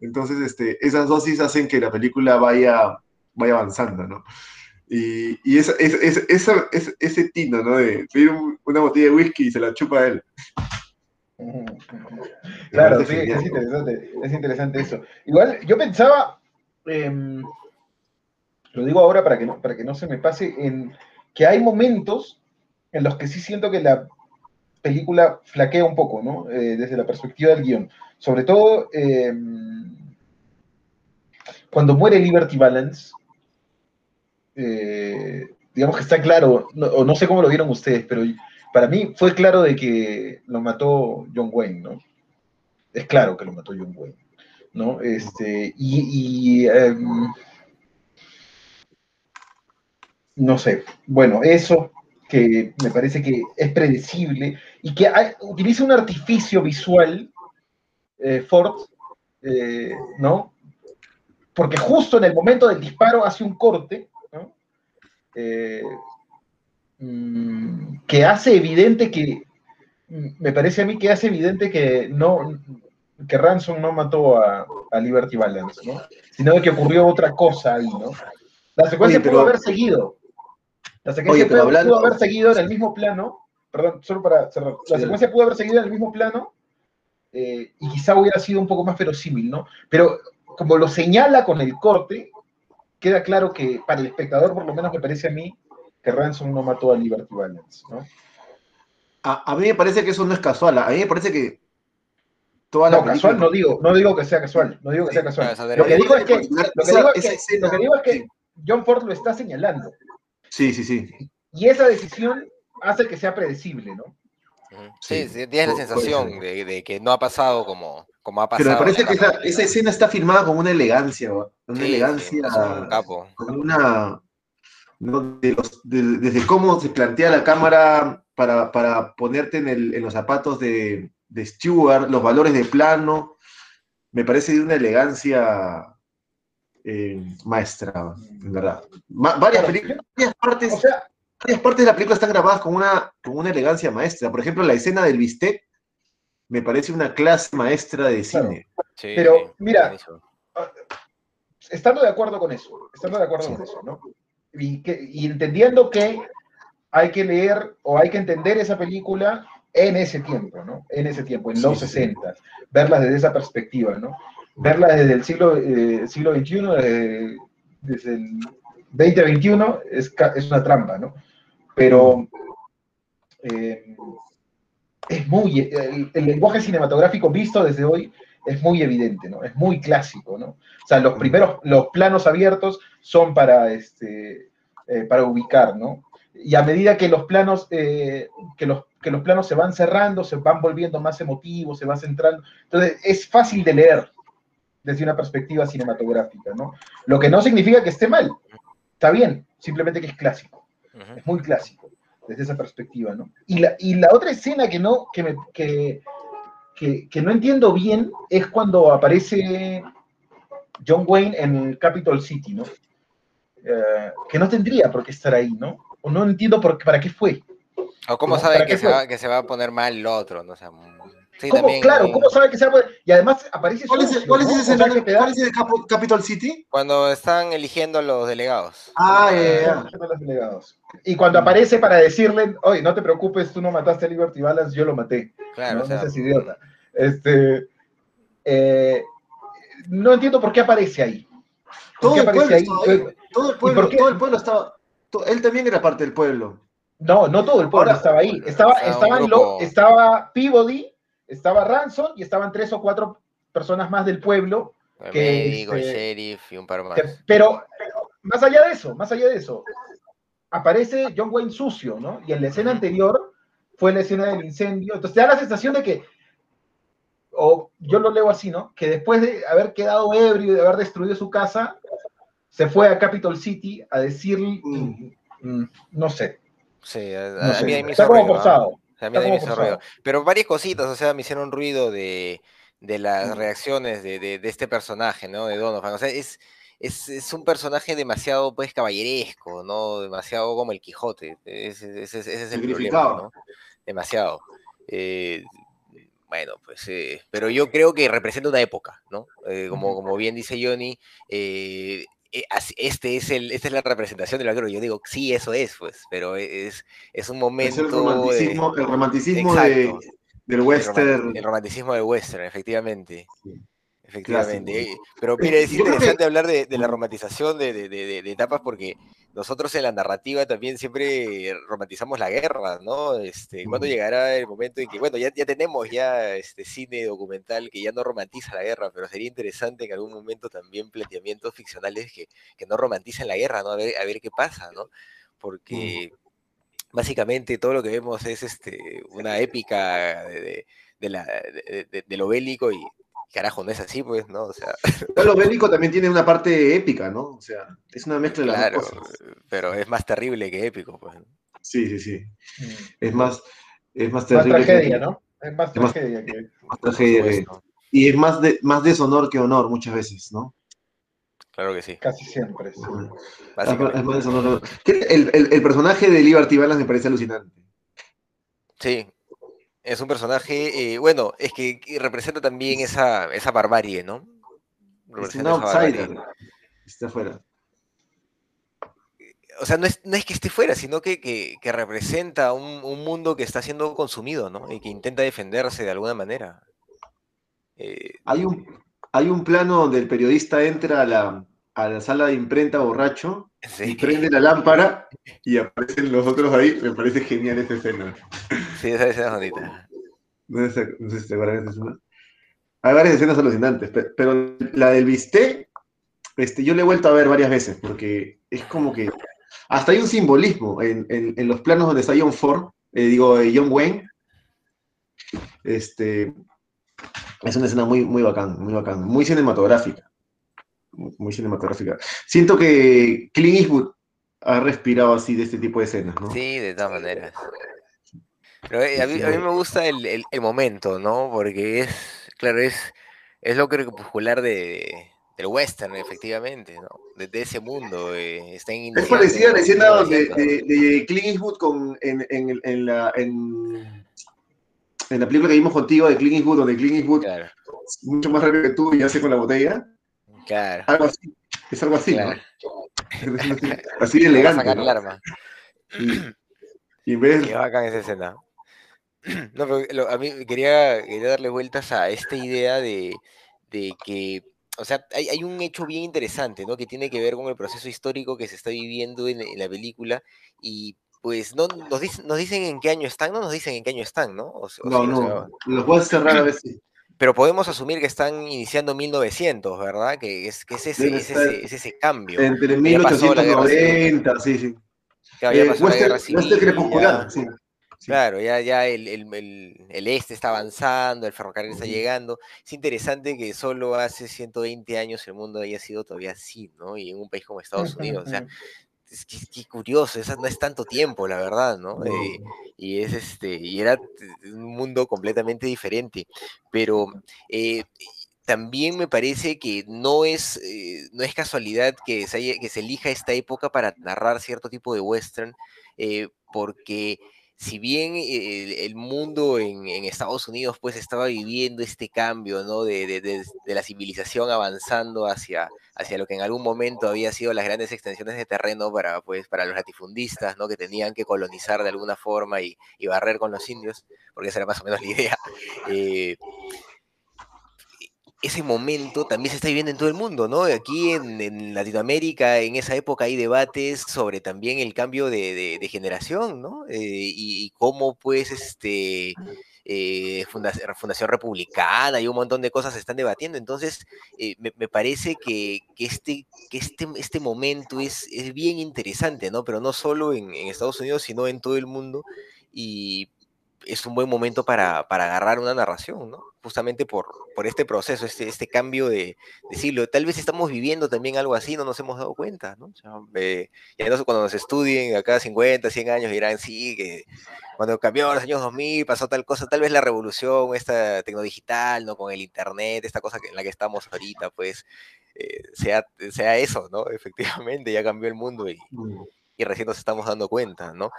Entonces, este, esas dosis hacen que la película vaya vaya avanzando, ¿no? Y, y esa, esa, ese tino, ¿no? De pedir una botella de whisky y se la chupa a él. Claro, sí, es interesante, es interesante eso. Igual, yo pensaba, em, lo digo ahora para que, no, para que no se me pase, en que hay momentos en los que sí siento que la película flaquea un poco, ¿no? Eh, desde la perspectiva del guion. Sobre todo em, cuando muere Liberty Balance, eh, digamos que está claro, o no sé cómo lo vieron ustedes, pero para mí fue claro de que lo mató John Wayne, ¿no? Es claro que lo mató John Wayne, ¿no? Este, y, em, no sé, bueno, eso que me parece que es predecible y que utiliza un artificio visual, eh, Ford, eh, ¿no? Porque justo en el momento del disparo hace un corte. Eh, mm, que hace evidente que, mm, me parece a mí que hace evidente que no, que Ransom no mató a, Liberty Balance, ¿no? Sino que ocurrió otra cosa ahí, ¿no? La secuencia pudo haber seguido. La secuencia pudo, haber seguido en el mismo plano, perdón, solo para cerrar. La secuencia pudo haber seguido en el mismo plano eh, y quizá hubiera sido un poco más verosímil, ¿no? Pero como lo señala con el corte, queda claro que para el espectador, por lo menos me parece a mí, que Ransom no mató a Liberty Balance, ¿no? A, mí me parece que eso no es casual. A mí me parece que toda la no, casual no digo, no digo que sea casual, no digo que sea casual. Lo que digo es que, lo que digo es que John Ford lo está señalando. Sí, sí, sí. Y esa decisión hace que sea predecible, ¿no? Sí, sí tienes la sensación de, que no ha pasado como, como ha pasado. Pero me parece que esa, escena está filmada con una elegancia, una elegancia, un capo. con una... desde cómo se plantea la cámara para, ponerte en, los zapatos de, de Stewart, los valores de plano, me parece de una elegancia eh, maestra, en verdad. varias, partes, varias partes de la película están grabadas con una, con una elegancia maestra. Por ejemplo, la escena del bistec me parece una clase maestra de cine. Pero, mira, ah, estando de acuerdo con eso, estando de acuerdo con eso, ¿no? Y, que, y entendiendo que hay que leer o hay que entender esa película en ese tiempo, ¿no? En ese tiempo, en los 60, verla desde esa perspectiva, ¿no? Verla desde el siglo, eh, siglo XXI, desde, el 2021, es, es una trampa, ¿no? Pero eh, es muy, el, lenguaje cinematográfico visto desde hoy es muy evidente, ¿no? Es muy clásico, ¿no? O sea, los primeros, los planos abiertos son para, este, eh, para ubicar, ¿no? Y a medida que los planos, que los que los planos se van cerrando, se van volviendo más emotivos, se va centrando. Entonces, es fácil de leer desde una perspectiva cinematográfica, ¿no? Lo que no significa que esté mal. Está bien, simplemente que es clásico. Es muy clásico desde esa perspectiva, ¿no? Y la, y la otra escena que no, que, me, que, que, no entiendo bien es cuando aparece John Wayne en Capital City, ¿no? Eh, que no tendría por qué estar ahí, ¿no? O no entiendo por, para qué fue. O cómo sabe que se, va, que se, va, a poner mal el otro, no sé. Sí, claro, ¿cómo sabe que se va a poner? Y además aparece. ¿Cuál, es, ¿cuál es ese escenario? ¿Cuál es el Capital City? Cuando están eligiendo a los delegados. Ah, ya, los delegados. Y cuando aparece para decirle, oye, no te preocupes, tú no mataste a Liberty Balance, yo lo maté. Claro, no, o sea, idiota. Este, eh, no entiendo por qué aparece ahí. Todo el, pueblo ahí? todo el pueblo, todo el pueblo estaba. Él también era parte del pueblo. No, no todo el pueblo estaba ahí. Estaba, estaban lo, estaba Peabody, estaba Ransom y estaban tres o cuatro personas más del pueblo. Que, este, sheriff y un par más. pero, más allá de eso, más allá de eso, aparece John Wayne sucio, ¿no? Y en la escena anterior fue la escena del incendio. Entonces te da la sensación de que, o yo lo leo así, ¿no? Que después de haber quedado ebrio y de haber destruido su casa, se fue a Capitol City a decir, mm. Mm, no sé, Sí, a, mí me hizo ruido. A mí me hizo ruido. Pero varias cositas, o sea, me hicieron ruido de, de las reacciones de, de, este personaje, ¿no? De Donovan. O sea, es, es, es, un personaje demasiado, pues, caballeresco, ¿no? Demasiado como el Quijote. Ese, ese, es el problema, ¿no? Demasiado. Eh, bueno, pues, eh, pero yo creo que representa una época, ¿no? Eh, como, como bien dice Johnny, este es el, esta es la representación del actor. Yo digo, sí, eso es, pues, pero e, es, es un momento. Es el romanticismo, de, el romanticismo de, del western. El romanticismo del western, efectivamente. Sí. Efectivamente. Clásico. Eh, Pero mira, es que- interesante hablar de, de la romantización de, de- de- de etapas porque nosotros en la narrativa también siempre romantizamos la guerra, ¿no? Este, ¿Cuándo llegará el momento en que, bueno, ya, ya tenemos ya este cine documental que ya no romantiza la guerra, pero sería interesante en algún momento también planteamientos ficcionales que, que no romanticen la guerra, ¿no? A ver, a ver qué pasa, ¿no? Porque básicamente todo lo que vemos es este, una épica de, de- de la- de- de- de lo bélico y carajo, no es así, pues, ¿no? O sea, Pero lo bélico también tiene una parte épica, ¿no? O sea, es una mezcla de las claro, dos cosas. pero es más terrible que épico, pues. Sí, sí, sí. Mm. Es más, es más Más terrible. que- tragedia, ¿no? Es más Es más- tragedia que. más tragedia que-. Y es más, de, más deshonor que honor muchas veces, ¿no? Claro que sí, Casi siempre. sí. Es más- más deshonor que honor. El, el- el personaje de Liberty Balance me parece alucinante. Sí, es un personaje, eh, bueno, es que representa también esa, esa barbarie, ¿no? Es un outsider. Está afuera. O sea, no es, no es que esté fuera, sino que, que, que representa un, un mundo que está siendo consumido, ¿no? Y que intenta defenderse de alguna manera. Eh, Hay un, hay un plano donde el periodista entra a la, a la sala de imprenta borracho y prende la lámpara y aparecen los otros ahí. Me parece genial esa escena. sí, esa escena es bonita. No sé, no sé si te acuerdas de esa escena. Hay varias escenas alucinantes, pe- pero la del bistec, este, yo la he vuelto a ver varias veces, porque es como que hasta hay un simbolismo en, en- en los planos donde está John Ford, eh, digo, eh, John Wayne. Este, es una escena muy, muy bacán, muy bacán, muy cinematográfica. Muy, cinematográfica. Siento que Clint Eastwood ha respirado así de este tipo de escenas, ¿no? Sí, de todas maneras. Pero eh, a mí, a mí me gusta el, el- el momento, ¿no? Porque es, claro, es, es lo crepuscular de, del western, efectivamente, ¿no? Desde ese mundo. eh, están Es iniciando parecida a la en escena donde, 1900. de, de Clint Eastwood con, en, en, en la, en, en la película que vimos contigo de Clint Eastwood, donde Clint Eastwood Claro, es mucho más rápido que tú y hace con la botella. Claro. Algo así. Es algo así, claro. ¿no? Es así, así de elegante. sacar ¿no? el arma. Y, vez Qué bacán esa escena. No, pero lo- a mí quería, quería darle vueltas a esta idea de, de que, o sea, hay, hay un hecho bien interesante, ¿no? Que tiene que ver con el proceso histórico que se está viviendo en, en la película y pues no nos dicen, nos dicen en qué año están, no nos dicen en qué año están, ¿no? O, se- o No, sí, o sea, no. Los voy a cerrar a ver si. Pero podemos asumir que están iniciando 1900, ¿verdad? Que es, que es, ese, es, ese, es ese cambio. Entre Ya pasó la guerra civil. 1890, sí, sí. Claro, ya Eh, pasó la western, guerra civil, crepuscular, ya- sí. Sí. Claro, ya, ya el, el- el- el este está avanzando, el ferrocarril está Ujú. llegando. Es interesante que solo hace 120 años el mundo haya sido todavía así, ¿no? Y en un país como Estados Unidos. O sea, es que, qué curioso, eso no es tanto tiempo, la verdad, ¿no? Eh, y es este, y era un mundo completamente diferente. Pero eh, también me parece que no es, eh, no es casualidad que se, haya- que se elija esta época para narrar cierto tipo de western, porque si bien el, el mundo en, en Estados Unidos pues estaba viviendo este cambio, ¿no? De, de- de- de la civilización avanzando hacia, hacia lo que en algún momento había sido las grandes extensiones de terreno para, pues, para los latifundistas, ¿no? Que tenían que colonizar de alguna forma y, y barrer con los indios, porque esa era más o menos la idea. eh, ese momento también se está viviendo en todo el mundo, ¿no? Aquí en, en Latinoamérica, en esa época hay debates sobre también el cambio de, de- generación, ¿no? Eh, y cómo, pues, este, eh, funda- Fundación Republicana y un montón de cosas se están debatiendo. Entonces, eh, me, parece que, que este, que este, este momento es, es bien interesante, ¿no? Pero no solo en, en Estados Unidos, sino en todo el mundo. Y es un buen momento para, para agarrar una narración, ¿no? Justamente por, por este proceso, este, este cambio de, de siglo. Tal vez estamos viviendo también algo así, no nos hemos dado cuenta, ¿no? O sea, eh, no sé, cuando nos estudien acá 50, 100 años dirán, sí, que cuando cambió los años 2000 pasó tal cosa, tal vez la revolución, esta tecnodigital, ¿no? Con el internet, esta cosa en la que estamos ahorita, pues, eh, sea, sea eso, ¿no? Efectivamente, ya cambió el mundo y, Mm. y recién nos estamos dando cuenta, ¿no?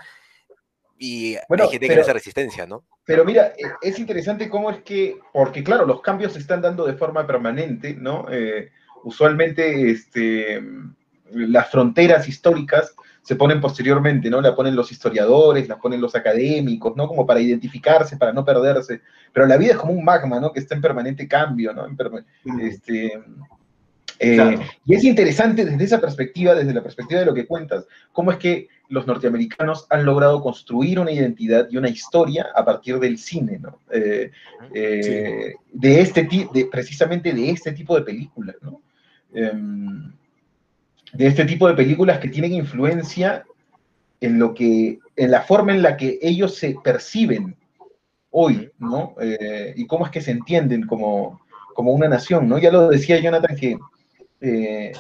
Y Bueno, hay gente que pero- le hace resistencia, ¿no? Pero mira, e- es interesante cómo es que, porque claro, los cambios se están dando de forma permanente, ¿no? Eh, usualmente, este, las fronteras históricas se ponen posteriormente, ¿no? La ponen los historiadores, las ponen los académicos, ¿no? Como para identificarse, para no perderse. Pero la vida es como un magma, ¿no? Que está en permanente cambio, ¿no? este, eh, y es interesante desde esa perspectiva, desde la perspectiva de lo que cuentas, cómo es que los norteamericanos han logrado construir una identidad y una historia a partir del cine, ¿no? Eh, eh, de este de, precisamente de este tipo de películas, ¿no? Em, de este tipo de películas que tienen influencia en lo que, en la forma en la que ellos se perciben hoy, ¿no? y cómo es que se entienden como, como una nación, ¿no? Ya lo decía Jonathan que eh,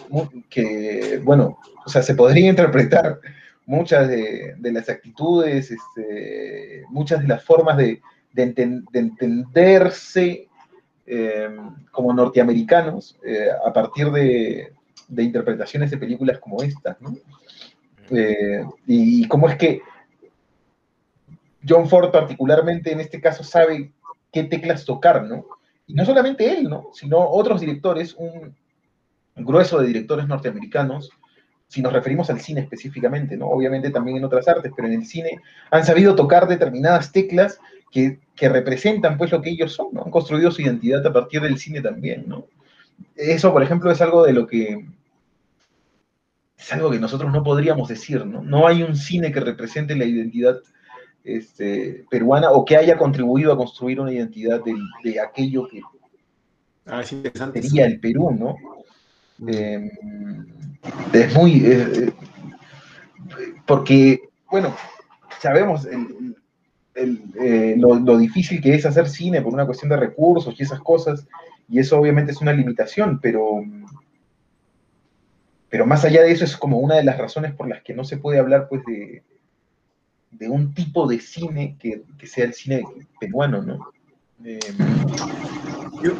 que, bueno, o sea, se podría interpretar muchas de, las actitudes, este, muchas de las formas de, entenderse eh, como norteamericanos eh, a partir de, interpretaciones de películas como estas, ¿no? y, cómo es que John Ford particularmente en este caso sabe qué teclas tocar, ¿no? Y no solamente él, ¿no? Sino otros directores, un, grueso de directores norteamericanos, si nos referimos al cine específicamente, ¿no? Obviamente también en otras artes, pero en el cine han sabido tocar determinadas teclas que, representan pues lo que ellos son, ¿no? Han construido su identidad a partir del cine también, ¿no? Eso, por ejemplo, es algo de lo que es algo que nosotros no podríamos decir, ¿no? No hay un cine que represente la identidad este, peruana o que haya contribuido a construir una identidad de, aquello que ah, sería el Perú, ¿no? Eh, es muy... Eh, porque, bueno, sabemos eh, lo, difícil que es hacer cine por una cuestión de recursos y esas cosas, y eso obviamente es una limitación, pero, pero más allá de eso es como una de las razones por las que no se puede hablar pues de, de un tipo de cine que, sea el cine peruano, ¿no? Yo,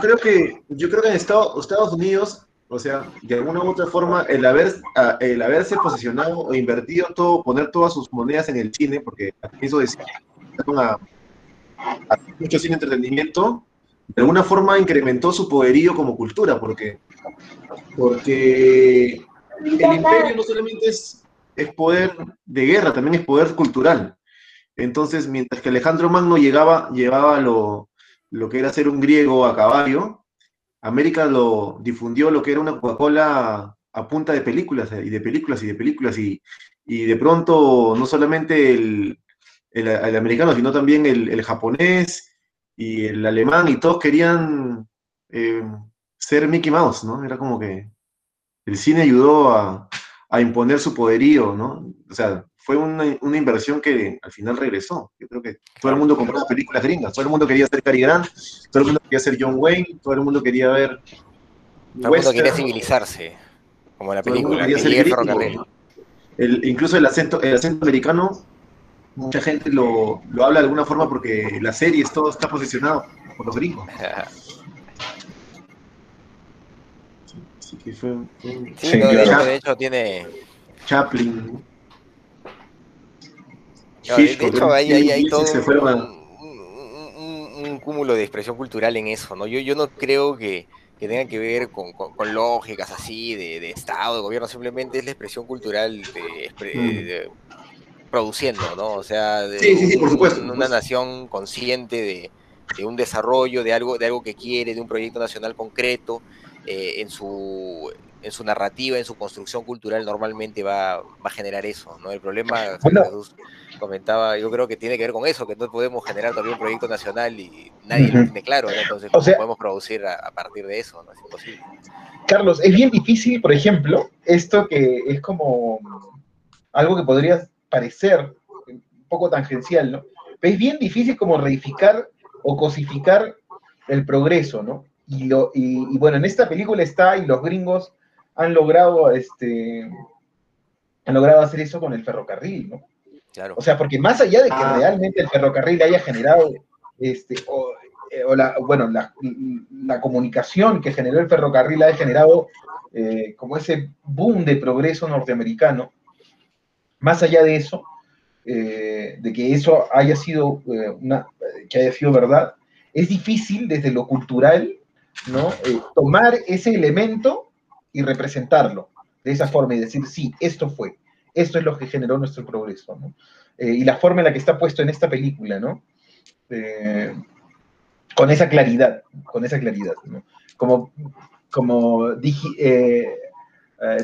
creo que, yo creo que en Estados, Unidos, o sea, de alguna u otra forma, el, haber, el haberse posicionado o invertido todo, poner todas sus monedas en el cine, porque eso decía, a, a mucho cine entretenimiento, de alguna forma incrementó su poderío como cultura, porque, porque el imperio no solamente es, es poder de guerra, también es poder cultural. Entonces, mientras que Alejandro Magno llegaba, llevaba lo, lo que era ser un griego a caballo, América lo difundió lo que era una Coca-Cola a punta de películas y de películas y de películas y, y de pronto no solamente el, el, americano, sino también el, japonés y el alemán y todos querían eh, ser Mickey Mouse, ¿no? Era como que el cine ayudó a, a imponer su poderío, ¿no? O sea, fue una, inversión que al final regresó. Yo creo que todo el mundo compró películas gringas, todo el mundo quería ser Cary Grant, todo el mundo quería ser John Wayne, todo el mundo quería ver. Todo el mundo quería civilizarse, como la película, el, incluso el acento, el acento americano, mucha gente lo, lo habla de alguna forma porque la serie todo está posicionado por los gringos. sí, fue, sí, de hecho tiene. Chaplin de hecho, hay, todo un, cúmulo de expresión cultural en eso, ¿no? Yo, yo no creo que, que tenga que ver con, lógicas así de, Estado, de gobierno, simplemente es la expresión cultural de, mm. produciendo, ¿no? O sea, de una nación consciente de, un desarrollo, de algo, de algo que quiere, de un proyecto nacional concreto, eh, en su en su narrativa, en su construcción cultural, normalmente va, va a generar eso, ¿no? El problema, Jesús comentaba, yo creo que tiene que ver con eso, que no podemos generar todavía un proyecto nacional y nadie lo tiene claro, Entonces, ¿cómo podemos producir a, partir de eso? ¿no? Es imposible. Carlos, es bien difícil, por ejemplo, esto que es como algo que podría parecer un poco tangencial, ¿no? Pero es bien difícil como reificar o cosificar el progreso, ¿no? Y, lo, y, bueno, en esta película está, y los gringos han logrado, este, han logrado hacer eso con el ferrocarril, ¿no? Claro. O sea, porque más allá de que ah. realmente el ferrocarril haya generado, este, o, eh, la, bueno, la, comunicación que generó el ferrocarril haya generado eh, como ese boom de progreso norteamericano, más allá de eso, eh, de que eso haya sido una, que haya sido verdad, es difícil desde lo cultural, ¿no? tomar ese elemento y representarlo, de esa forma y decir, sí, esto fue, esto es lo que generó nuestro progreso, ¿no? Eh, y la forma en la que está puesto en esta película, ¿no? Eh, con esa claridad, con esa claridad, ¿no? Como, como eh,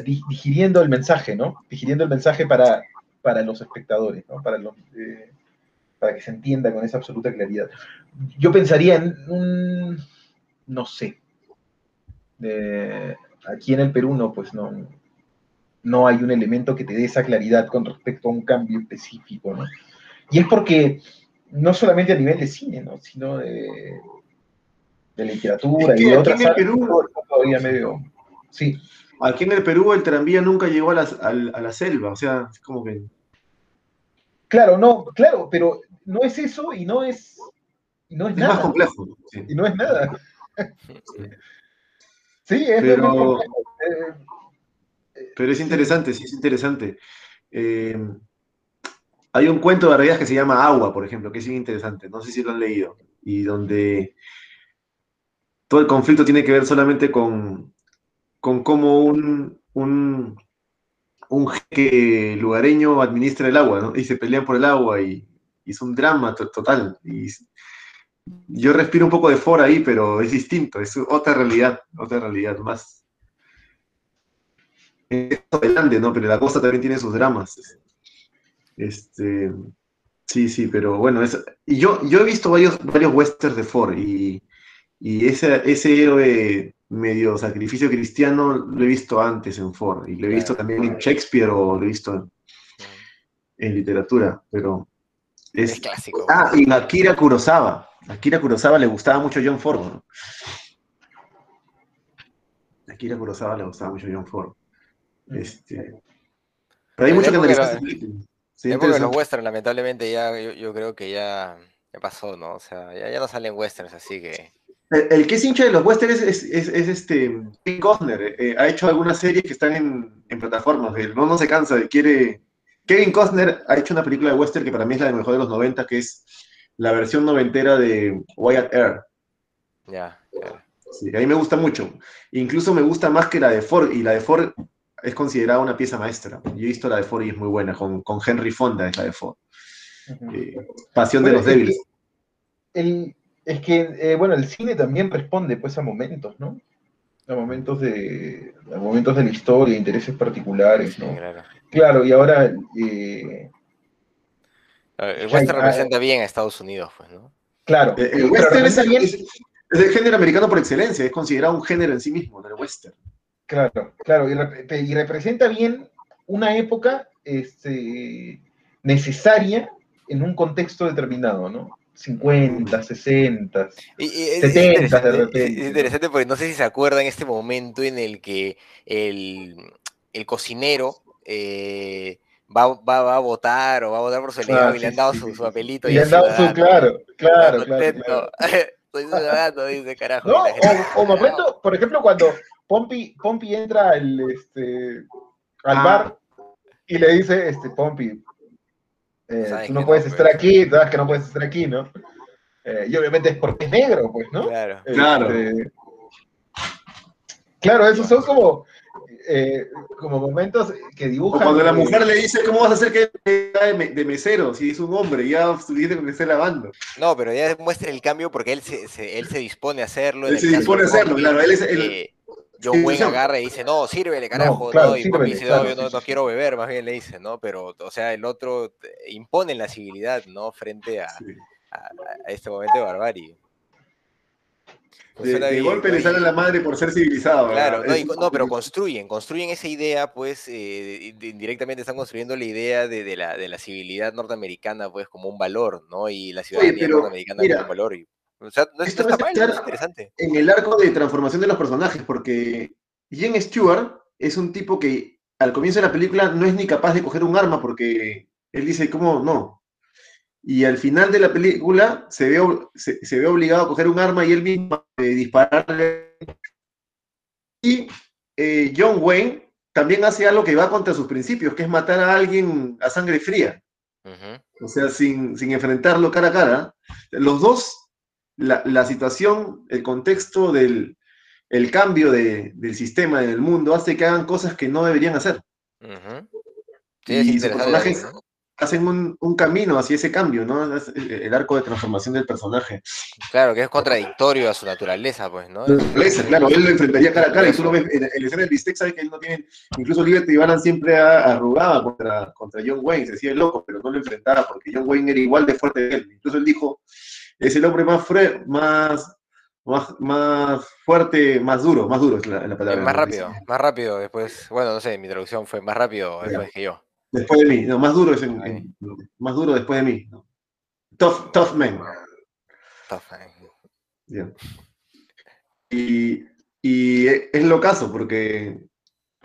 digiriendo el mensaje, ¿no? Digiriendo el mensaje para, para los espectadores, ¿no? Para, los, para que se entienda con esa absoluta claridad. Yo pensaría en un, no sé, aquí en el Perú no, pues no, no hay un elemento que te dé esa claridad con respecto a un cambio específico, ¿no? Y es porque no solamente a nivel de cine, ¿no? Sino de, literatura y de otras en Perú, todavía medio... Sí. Aquí en el Perú el tranvía nunca llegó a la, a, la selva, o sea, es como que... Claro, no, claro, pero no es eso y no es, y no es, es más complejo. Y no es nada. sí, es pero, más complejo. Eh, pero es interesante, sí, es interesante. Eh, hay un cuento de realidad que se llama Agua, por ejemplo, que es interesante, no sé si lo han leído, y donde todo el conflicto tiene que ver solamente con, con cómo un, un, un jeque lugareño administra el agua, ¿no? Y se pelean por el agua y, es un drama total. Y yo respiro un poco de fora ahí, pero es distinto, es otra realidad, otra realidad más, es grande, ¿no? Pero la costa también tiene sus dramas. Este, sí, sí, pero bueno, y yo, yo he visto varios, varios westerns de Ford y, ese, ese héroe medio sacrificio cristiano lo he visto antes en Ford y lo he visto también en Shakespeare o lo he visto en, literatura, pero es, clásico. Ah, y Akira Kurosawa. Akira Kurosawa le gustaba mucho John Ford. ¿no? Akira Kurosawa le gustaba mucho John Ford. Este, pero hay mucho que analizar. Sí, de los westerns, lamentablemente, ya yo, creo que ya, pasó, ¿no? O sea, ya, no salen westerns, así que. El, que es hincha de los westerns es, es, este Kevin Costner. Eh, eh, ha hecho algunas series que están en, en plataformas. no, no se cansa, quiere. Kevin Costner ha hecho una película de western que para mí es la mejor de los 90, que es la versión noventera de Wyatt Earp. Ya, Sí, a mí me gusta mucho. Incluso me gusta más que la de Ford. Y la de Ford es considerada una pieza maestra. Yo he visto la de Ford y es muy buena, con, con Henry Fonda es la de Ford. Eh, Pasión de los débiles. es que, eh, bueno, el cine también responde pues a momentos, ¿no? A momentos de, a momentos de la historia, intereses particulares, ¿no? claro. Y ahora... Eh, el western representa bien a Estados Unidos, pues, ¿no? Claro. El western es, es, el género americano por excelencia, es considerado un género en sí mismo, el western. Claro, claro, y, representa bien una época este, necesaria en un contexto determinado, ¿no? 50, 60, 70 de repente. Es interesante porque no sé si se acuerdan este momento en el que el, cocinero eh, va, a votar o va a votar por su elección ah, y le han dado su, papelito. Y, le han dado su, claro, claro, claro, Soy ciudadano, dice carajo. No, o, momento, por ejemplo, cuando Pompi, Pompi entra al, este, al ah. bar y le dice, este, Pompi, eh, tú no puedes estar aquí, sabes que no puedes estar aquí, ¿no? Eh, y obviamente es porque es negro, pues, ¿no? Claro. Este, claro. Claro, esos son como, eh, como momentos que dibujan. cuando la mujer le dice, ¿cómo vas a hacer que de, mesero si es un hombre? Ya estuviste con esté lavando. No, pero ya demuestra el cambio porque él se, él se dispone a hacerlo. Él se dispone a hacerlo, claro. Él es el, John Wayne agarra y dice, no, sírvele, carajo, no, y dice, no, yo no, quiero beber, más bien le dice, ¿no? Pero, o sea, el otro impone la civilidad, ¿no? Frente a, a, este momento de barbarie. De, golpe le sale a la madre por ser civilizado. Claro, no, pero construyen, construyen esa idea, pues, eh, indirectamente están construyendo la idea de, la, de la civilidad norteamericana, pues, como un valor, ¿no? Y la ciudadanía norteamericana como un valor. Y, o sea, no, Esto está mal, es interesante. En el arco de transformación de los personajes, porque Jen Stewart es un tipo que al comienzo de la película no es ni capaz de coger un arma porque él dice, ¿cómo no? Y al final de la película se ve, se, ve obligado a coger un arma y él mismo eh, dispararle. Y eh, John Wayne también hace algo que va contra sus principios, que es matar a alguien a sangre fría. O sea, sin, sin enfrentarlo cara a cara. Los dos la, situación, el contexto del, el cambio de- del sistema en el mundo hace que hagan cosas que no deberían hacer. Ujú. Y Sí, es sus personajes. Hacen un, un camino hacia ese cambio, ¿no? Es el el arco de transformación del personaje. Claro, que es contradictorio a su naturaleza, pues, ¿no? Naturaleza, claro, él lo enfrentaría cara a cara y tú lo ves en, la escena del bistec, sabes que él no tiene, incluso Liberty Balance siempre ha arrugaba contra, contra John Wayne, se decía loco, pero no lo enfrentara porque John Wayne era igual de fuerte que él. Incluso él dijo, es el hombre más, fre- más, más, más fuerte, más duro, más duro es la, la palabra. más rápido, más rápido después, bueno, no sé, mi traducción fue más rápido después que yo. Después de mí, no, más duro es en- en- más duro después de mí. ¿no? Tough, tough man. Tough, eh. Ya. Y, y es lo caso, porque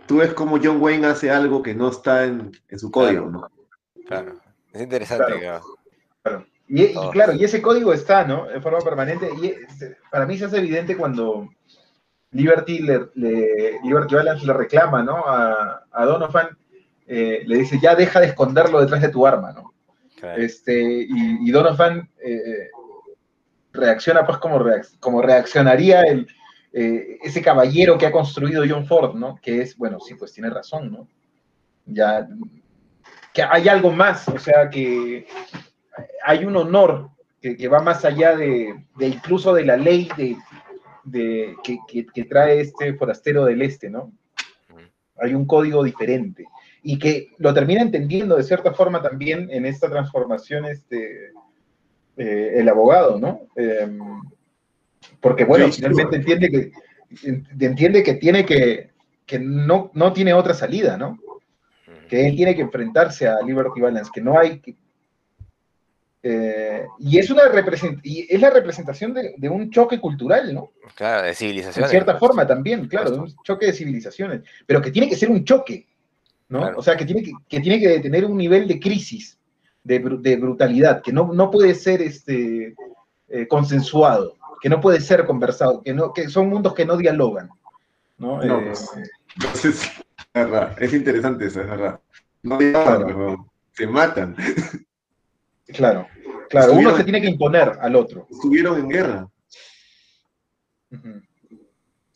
tú ves cómo John Wayne hace algo que no está en, en su código, ¿no? Claro. Es interesante, Claro. claro. Claro. Y, claro, y ese código está, ¿no? En forma permanente. Y es- para mí se hace evidente cuando Liberty, le, le- Liberty Balance le reclama, ¿no? A, a Donovan, eh, le dice, ya deja de esconderlo detrás de tu arma, ¿no? Este, y, y Donovan eh, reacciona pues como, reac- como reaccionaría el, eh, ese caballero que ha construido John Ford, ¿no? Que es, bueno, sí, pues tiene razón, ¿no? Ya, que hay algo más, o sea, que hay un honor que, que va más allá de, de incluso de la ley de, de- que, que- que trae este forastero del este, ¿no? Hay un código diferente y que lo termina entendiendo de cierta forma también en esta transformación este, eh, el abogado, ¿no? Em, porque, bueno, Sí, finalmente entiende que, en- entiende que tiene que, que no, no tiene otra salida, ¿no? Que él tiene que enfrentarse a Liberty Balance, que no hay que- eh, y es una represent- y es la representación de, de un choque cultural, ¿no? Claro, de civilizaciones. cierta pues. forma también, claro, de un choque de civilizaciones, pero que tiene que ser un choque, ¿no? Claro. O sea, que tiene que, que tiene que tener un nivel de crisis, de, de brutalidad, que no, no puede ser este, eh, consensuado, que no puede ser conversado, que, no, que son mundos que no dialogan, ¿no? No, Eh, pues. Entonces, es verdad, es interesante eso, es verdad. No Claro. pero se matan. claro, claro, uno se tiene que imponer al otro. Estuvieron en guerra,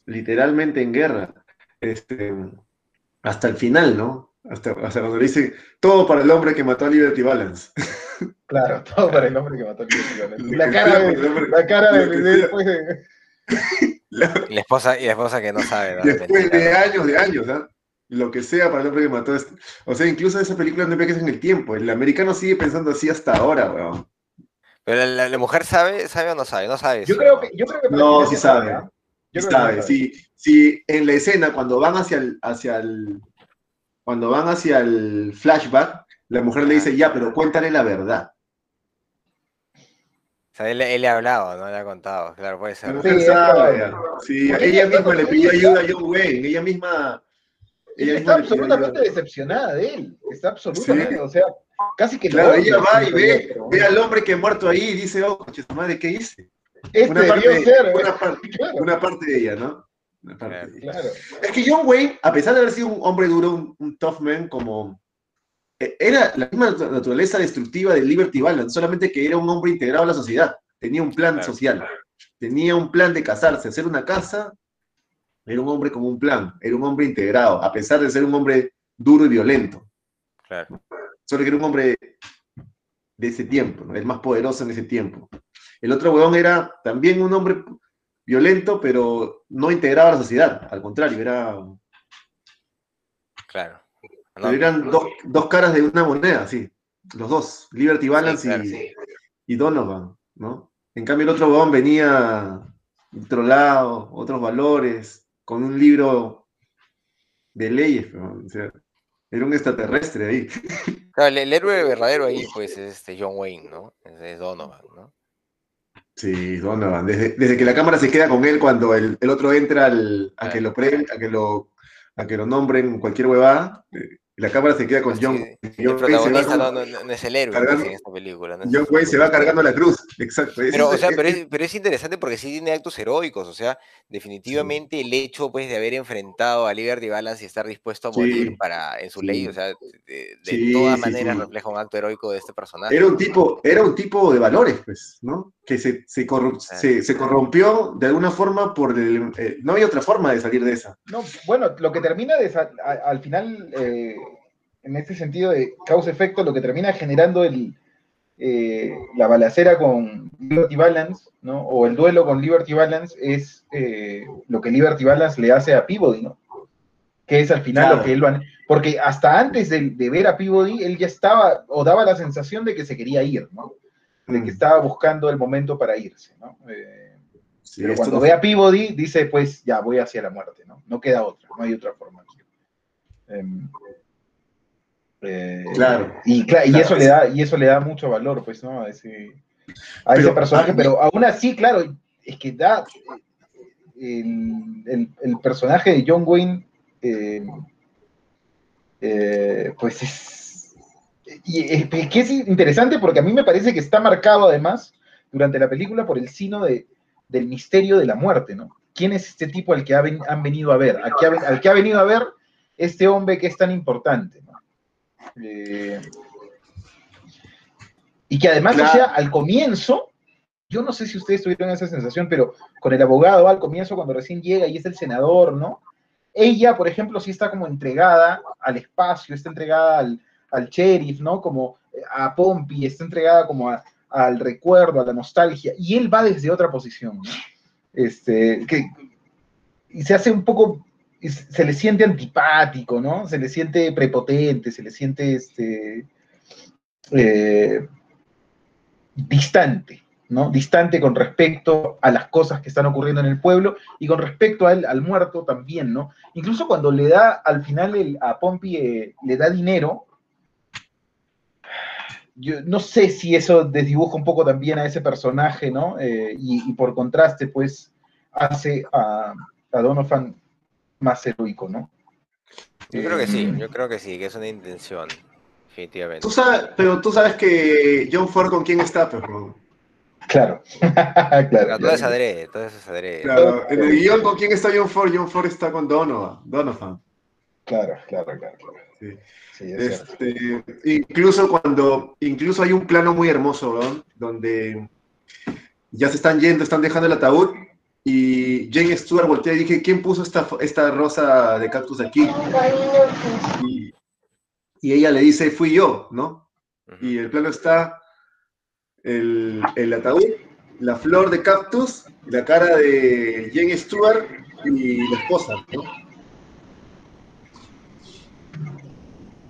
literalmente en guerra. Este, hasta el final, ¿no? Hasta, hasta cuando le dice todo para el hombre que mató a Liberty Balance. Claro, todo para el hombre que mató a Liberty Balance. La cara de, hombre- la cara de, después de- Y la esposa, y la esposa que no sabe, ¿no? Después de años, de años, ¿ah? Lo que sea para el hombre que mató a este. O sea, incluso esa película no envejece en el tiempo. El americano sigue pensando así hasta ahora, weón. Pero la, la- la mujer sabe, sabe o no sabe, no sabe. Yo creo ¿no? que, yo creo que No, sí ella sabe. ¿ah? Sí, sí, en la escena, cuando van hacia el, hacia el, cuando van hacia el flashback, la mujer le dice, ya, pero cuéntale la verdad. O sea, él, él le ha hablado, ¿no? Le ha contado, claro, puede ser. Sí, sabe. Sí, ella misma le pidió ayuda a John Wayne, ella misma, ella Está misma absolutamente decepcionada de él. Está absolutamente, Sí. o sea, casi que Claro, ella va y ve, ve al hombre que ha muerto ahí y dice, oh, coche, madre, ¿qué hice? Este Una debió parte, ser, una, ¿eh? parte, Claro, una parte de ella, ¿no? Una parte de ella. claro. Es que John Wayne, a pesar de haber sido un hombre duro, un, un tough man, como. eh, Era la misma natu- naturaleza destructiva de Liberty Balance, solamente que era un hombre integrado a la sociedad. Tenía un plan Claro. social. Tenía un plan de casarse, hacer una casa. Era un hombre con un plan. Era un hombre integrado, a pesar de ser un hombre duro y violento. Claro. Solo que era un hombre de ese tiempo, ¿no? el más poderoso en ese tiempo. El otro huevón era también un hombre violento, pero no integrado a la sociedad. Al contrario, era Claro. No, eran dos, dos caras de una moneda, sí. Los dos, Liberty Balance claro, y, sí. y Donovan, ¿no? En cambio, el otro huevón venía de otro lado, otros valores, con un libro de leyes, pero, o sea, era un extraterrestre ahí. Claro, el, el héroe verdadero ahí, pues, es este John Wayne, ¿no? Es Donovan, ¿no? Sí, Donovan. Desde, desde que la cámara se queda con él cuando el, el otro entra al- a, que lo pre- a, que lo, a que lo nombren cualquier huevada, eh, la cámara se queda con Sí, John. el John Wayne se va protagonista no, no- no es el héroe cargando- en esta película. ¿no? John Wayne se va cargando la cruz. Exacto. Pero, o es- sea, es- pero es, pero es interesante porque sí tiene actos heroicos, o sea, definitivamente el hecho pues de haber enfrentado a Liberty Balance y estar dispuesto a morir Sí, para en su ley, sí. o sea, de, de Sí, todas sí, maneras sí. refleja un acto heroico de este personaje. Era un tipo, era un tipo de valores, pues, ¿no? Que se, se, corru- se- se corrompió de alguna forma por el. eh, no hay otra forma de salir de esa. No, bueno, lo que termina de al final, eh, en este sentido de causa-efecto, lo que termina generando el, eh, la balacera con Liberty Balance, ¿no? O el duelo con Liberty Balance es eh, lo que Liberty Balance le hace a Peabody, ¿no? Que es al final Claro. lo que él va. Porque hasta antes de, de ver a Peabody, él ya estaba, o daba la sensación de que se quería ir, ¿no? De que Mm. estaba buscando el momento para irse, ¿no? Eh, Sí, pero cuando no ve a Peabody, dice, pues ya voy hacia la muerte, ¿no? No queda otra, no hay otra forma. Em, eh, Claro. Y, eso es- le da, y eso le da mucho valor, pues, ¿no? A ese, a ese personaje, a mí- pero aún así, claro, es que da el, el- el personaje de John Wayne, eh, eh, pues es, y es, es que es interesante porque a mí me parece que está marcado además durante la película por el sino de, del misterio de la muerte, ¿no? ¿Quién es este tipo al que ha ven- han venido a ver? Al que, ha, al que ha venido a ver este hombre que es tan importante. Eh, y que además, Claro. o sea, al comienzo, yo no sé si ustedes tuvieron esa sensación, pero con el abogado al comienzo, cuando recién llega y es el senador, ¿no? Ella, por ejemplo, sí está como entregada al espacio, está entregada al, al sheriff, ¿no? Como eh, a Pompey, está entregada como a- al recuerdo, a la nostalgia, y él va desde otra posición, ¿no? Este, que, y se hace un poco, se le siente antipático, ¿no? Se le siente prepotente, se le siente, este, eh, distante, ¿no? Distante con respecto a las cosas que están ocurriendo en el pueblo y con respecto al muerto también, ¿no? Incluso cuando le da, al final a Pompey eh, le da dinero, yo no sé si eso desdibuja un poco también a ese personaje, ¿no? Eh, y, y por contraste, pues, hace a, a Donovan más heroico, ¿no? Yo creo que sí, Eh, yo creo que sí, que es una intención, definitivamente. Tú sabes, pero tú sabes que John Ford con quién está, pero. Claro, claro. Claro, todo es adrede, todo es adrede. Claro, en el guion con quién está John Ford, John Ford está con Donovan. Donovan. Claro, claro, claro, claro. Sí. Sí, es. Este, incluso cuando, incluso hay un plano muy hermoso, ¿no? Donde ya se están yendo, están dejando el ataúd y Jane Stewart voltea y dije, ¿quién puso esta, esta rosa de cactus aquí? Y, y ella le dice, fui yo, ¿no? Y el plano está el, el ataúd, la flor de cactus, la cara de Jane Stewart y la esposa, ¿no?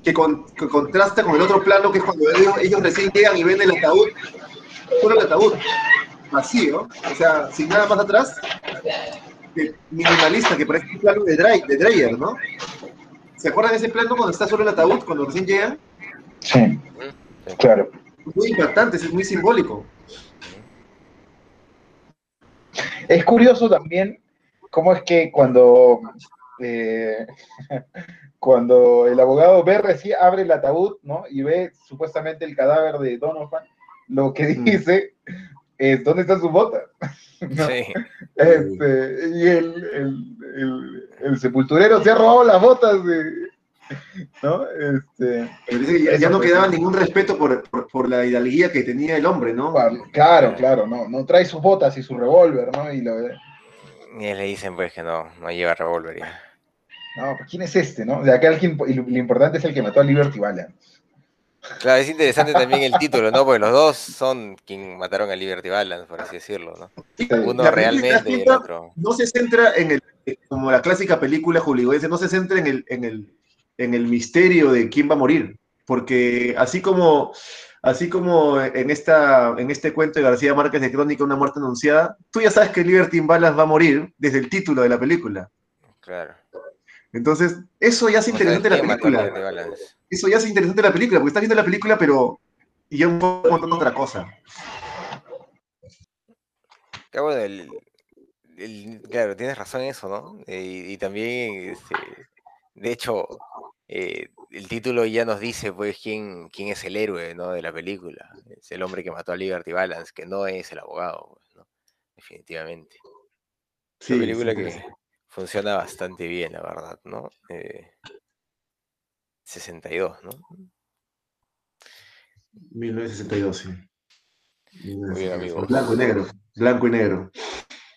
Que, con- que contrasta con el otro plano que es cuando ellos, ellos recién llegan y ven el ataúd, solo el ataúd, vacío, o sea, sin nada más atrás, minimalista, que parece un plano de, de Dreyer, ¿no? ¿Se acuerdan de ese plano cuando está solo el ataúd, cuando recién llegan? Sí, claro. Muy impactante, es muy simbólico. Es curioso también cómo es que cuando, eh, cuando el abogado ve recién abre el ataúd, ¿no? Y ve supuestamente el cadáver de Donovan, lo que dice es ¿dónde están sus botas? ¿No? Sí, Este, y el, el- el- el sepulturero se ha robado las botas de, ¿no? Este, ya, no quedaba ningún respeto por, por- por la hidalguía que tenía el hombre, ¿no? claro, claro, no, no trae sus botas y su revólver, ¿no? Y lo, y le dicen pues que no, no lleva revólver no, pues, ¿quién es este, no? De acá el que, y lo, importante es el que mató a Liberty Balance. Claro, es interesante también el título, ¿no? Porque los dos son quien mataron a Liberty Balance, por así decirlo, ¿no? Uno La realmente y el otro. No se centra en el, como la clásica película hollywoodense, no se centra en el, en el, en el misterio de quién va a morir, porque así como, así como en, esta, en este cuento de García Márquez de Crónica, una muerte anunciada, tú ya sabes que Liberty Balance va a morir desde el título de la película. Claro. Entonces, eso ya es interesante de la película. Eso ya es interesante de la película, porque estás viendo la película, pero ya un poco contando otra cosa. Claro, bueno, el- el- claro, tienes razón en eso, ¿no? Eh, Y, y también, este, de hecho, eh, el título ya nos dice pues quién, quién es el héroe ¿no? de la película. Es el hombre que mató a Liberty Balance, que no es el abogado, pues, ¿no? definitivamente. Es una película que funciona bastante bien, la verdad, ¿no? 62, ¿no? 1962, sí. Muy bien, amigos. Blanco y negro. Blanco y negro.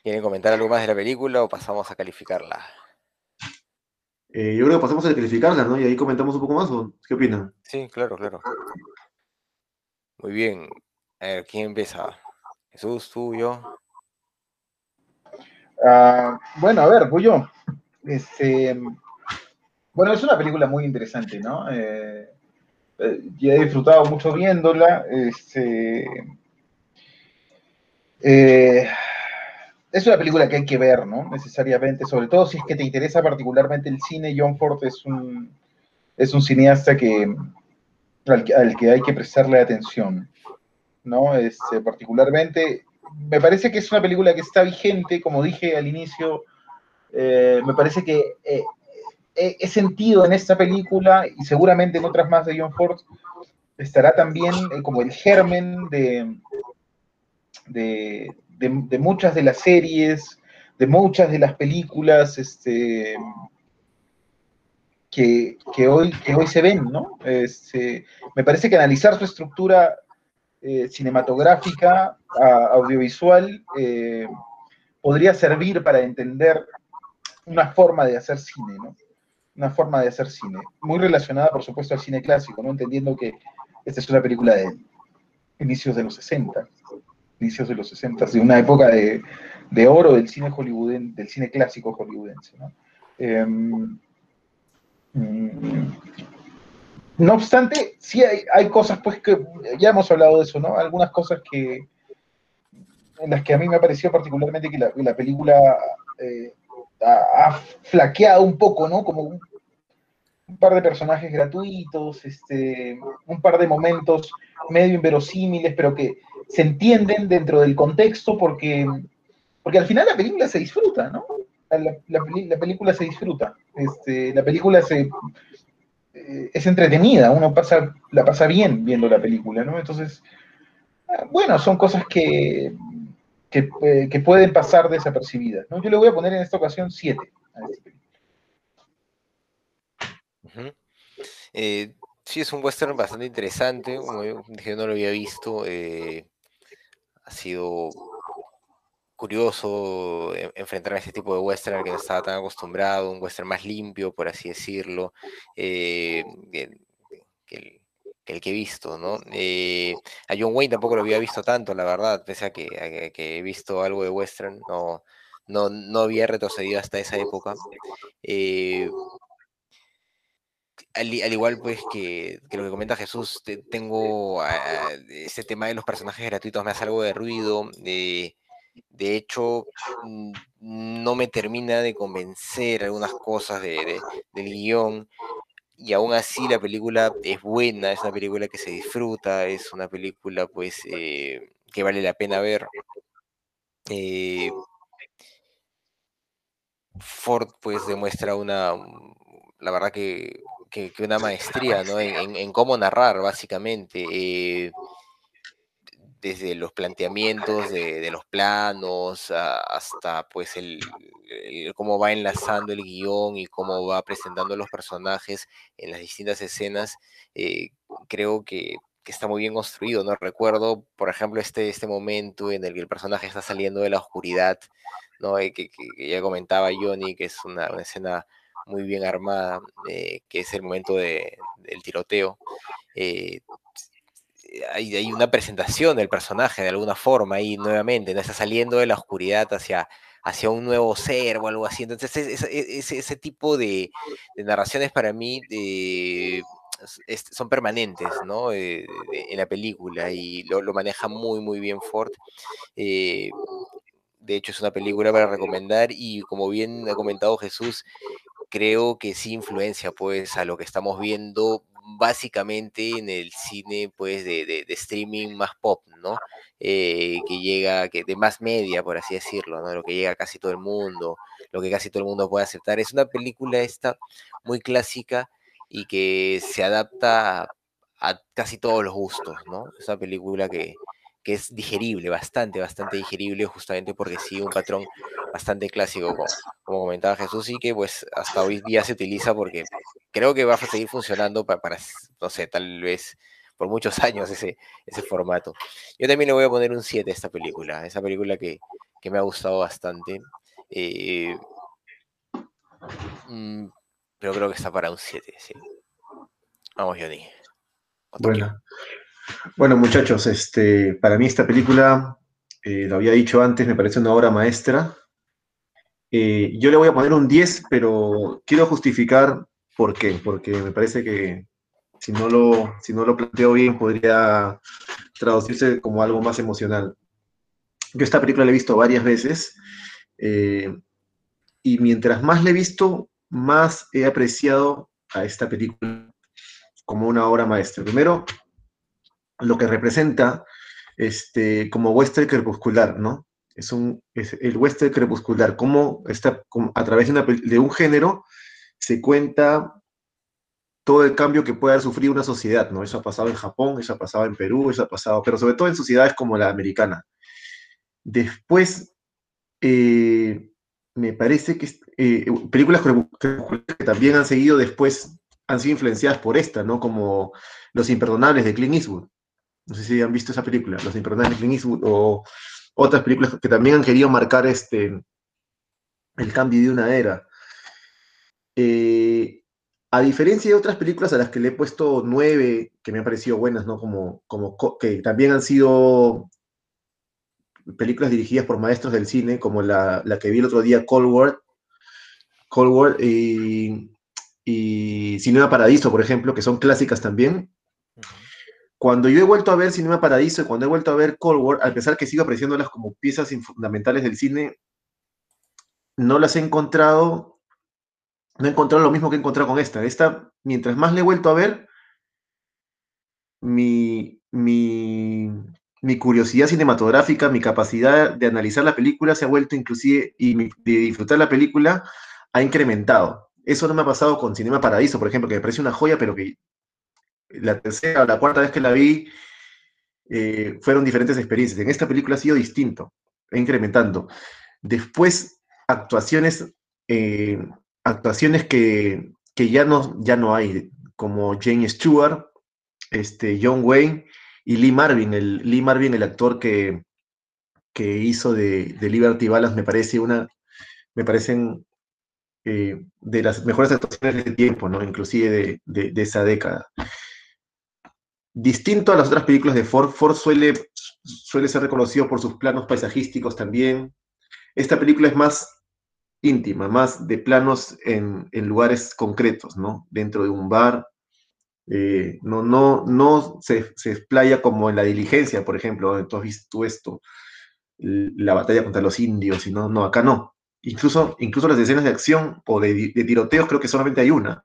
¿Quieren comentar algo más de la película o pasamos a calificarla? Eh, yo creo que pasamos a calificarla, ¿no? Y ahí comentamos un poco más, ¿o qué opinan? Sí, claro, claro. Muy bien. A ver, ¿quién empieza? Jesús, tú, yo. Ah, bueno, a ver, voy yo. Este, bueno, es una película muy interesante, ¿no? Eh, eh, he disfrutado mucho viéndola. Este, eh, es una película que hay que ver, ¿no? Necesariamente, sobre todo si es que te interesa particularmente el cine. John Ford es un, es un cineasta que, al, que hay que prestarle atención, ¿no? Este, particularmente, me parece que es una película que está vigente, como dije al inicio, eh, me parece que eh, he sentido en esta película y seguramente en otras más de John Ford estará también eh, como el germen de, de, muchas de las series, de muchas de las películas este, que, hoy, que hoy se ven, ¿no? Este, me parece que analizar su estructura eh, cinematográfica, audiovisual, eh, podría servir para entender una forma de hacer cine, ¿no? Una forma de hacer cine, muy relacionada, por supuesto, al cine clásico, ¿no? Entendiendo que esta es una película de inicios de los 60 inicios de los 60, de una época de, oro del cine hollywoodense, del cine clásico hollywoodense. ¿no? Em, mm, no obstante, sí hay, cosas, pues, que ya hemos hablado de eso, ¿no? Algunas cosas que en las que a mí me ha parecido particularmente que la, película eh, ha, flaqueado un poco, ¿no? Como un, par de personajes gratuitos, este, un par de momentos medio inverosímiles, pero que se entienden dentro del contexto porque, porque al final la película se disfruta, ¿no? La, película se disfruta. Este, la película se, eh, es entretenida, uno pasa, la pasa bien viendo la película, ¿no? Entonces, ah, bueno, son cosas que, eh, que, pueden pasar desapercibidas, ¿no? Yo le voy a poner en esta ocasión siete película. sí, es un western bastante interesante, como yo, no lo había visto. Eh, ha sido curioso e, enfrentar a este tipo de western que no estaba tan acostumbrado, un western más limpio, por así decirlo, eh, que, el, que he visto, ¿no? Eh, a John Wayne tampoco lo había visto tanto, la verdad, pese a que, he visto algo de western, no, no, no había retrocedido hasta esa época. Eh, al, igual pues que, lo que comenta Jesús, tengo ese tema de los personajes gratuitos, me hace algo de ruido. De hecho, mm, no me termina de convencer algunas cosas de, del guion. Y aún así la película es buena, es una película que se disfruta, es una película pues eh, que vale la pena ver. Eh, Ford pues demuestra una, la verdad que que, una maestría ¿no? en, cómo narrar, básicamente. Eh, desde los planteamientos de, los planos hasta pues el, cómo va enlazando el guion y cómo va presentando los personajes en las distintas escenas, eh, creo que, está muy bien construido, ¿no? Recuerdo, por ejemplo, este, este momento en el que el personaje está saliendo de la oscuridad, ¿no? Eh, que, ya comentaba Johnny, que es una, escena muy bien armada, eh, que es el momento de, del tiroteo. Eh, hay, hay, una presentación del personaje de alguna forma ahí nuevamente, ¿no? está saliendo de la oscuridad hacia, hacia un nuevo ser o algo así. Entonces, ese, ese, tipo de, narraciones para mí eh, son permanentes ¿no? en la película y lo, lo, maneja muy, muy bien Ford. de hecho, es una película para recomendar y como bien ha comentado Jesús, creo que sí influencia pues a lo que estamos viendo básicamente en el cine pues de, streaming más pop, ¿no? Eh, que llega, que de más media, por así decirlo, ¿no? Lo que llega a casi todo el mundo, lo que casi todo el mundo puede aceptar. Es una película esta muy clásica y que se adapta a, casi todos los gustos, ¿no? Es una película que, que es digerible, bastante, bastante digerible, justamente porque sigue un patrón bastante clásico, como, comentaba Jesús, y que pues hasta hoy día se utiliza porque creo que va a seguir funcionando para, para no sé, tal vez por muchos años ese, ese formato. Yo también le voy a poner un 7 a esta película, esa película que, que me ha gustado bastante. Eh, mm, pero creo que está para un 7, sí. Vamos, Johnny. Bueno. Bueno, muchachos, este, para mí esta película, eh, lo había dicho antes, me parece una obra maestra. Eh, yo le voy a poner un 10, pero quiero justificar por qué. Porque me parece que si no lo, si no lo planteo bien, podría traducirse como algo más emocional. Yo esta película la he visto varias veces eh, y mientras más la he visto, más he apreciado a esta película como una obra maestra. Primero, lo que representa este, como western crepuscular, ¿no? Es, un, el western crepuscular, cómo está, a través de, un género se cuenta todo el cambio que puede sufrir una sociedad, ¿no? Eso ha pasado en Japón, eso ha pasado en Perú, eso ha pasado, pero sobre todo en sociedades como la americana. Después, eh, me parece que eh, películas que también han seguido después, han sido influenciadas por esta, ¿no? Como Los Imperdonables de Clint Eastwood. No sé si han visto esa película, Los Imperdonables de Clint o otras películas que también han querido marcar este, el cambio de una era. Eh, a diferencia de otras películas a las que le he puesto nueve, que me han parecido buenas, ¿no? Como, como que también han sido películas dirigidas por maestros del cine, como la, que vi el otro día, Cold War, Cold War y, y Cinema Paradiso, por ejemplo, que son clásicas también. Cuando yo he vuelto a ver Cinema Paradiso y cuando he vuelto a ver Cold War, a pesar que sigo apreciándolas como piezas fundamentales del cine, no las he encontrado no he encontrado lo mismo que he encontrado con esta. Esta, mientras más le he vuelto a ver, mi, mi, curiosidad cinematográfica, mi capacidad de analizar la película se ha vuelto inclusive, y de disfrutar la película ha incrementado. Eso no me ha pasado con Cinema Paradiso, por ejemplo, que me parece una joya, pero que la tercera o la cuarta vez que la vi eh, fueron diferentes experiencias. En esta película ha sido distinto, incrementando. Después, actuaciones eh, actuaciones que, ya, no, ya no hay, como Jane Stewart, este, John Wayne y Lee Marvin, el, Lee Marvin, el actor que, que hizo de, Liberty Balance, me parece una, me parecen eh, de las mejores actuaciones del tiempo, ¿no? Inclusive de, de, esa década. Distinto a las otras películas de Ford, Ford suele, suele ser reconocido por sus planos paisajísticos también. Esta película es más íntima, más de planos en, lugares concretos, ¿no? Dentro de un bar. Eh, no, no, no se, se, explaya como en la diligencia, por ejemplo, tú has visto esto, la batalla contra los indios, y no, no, acá no. Incluso, incluso las escenas de acción o de tiroteos creo que solamente hay una.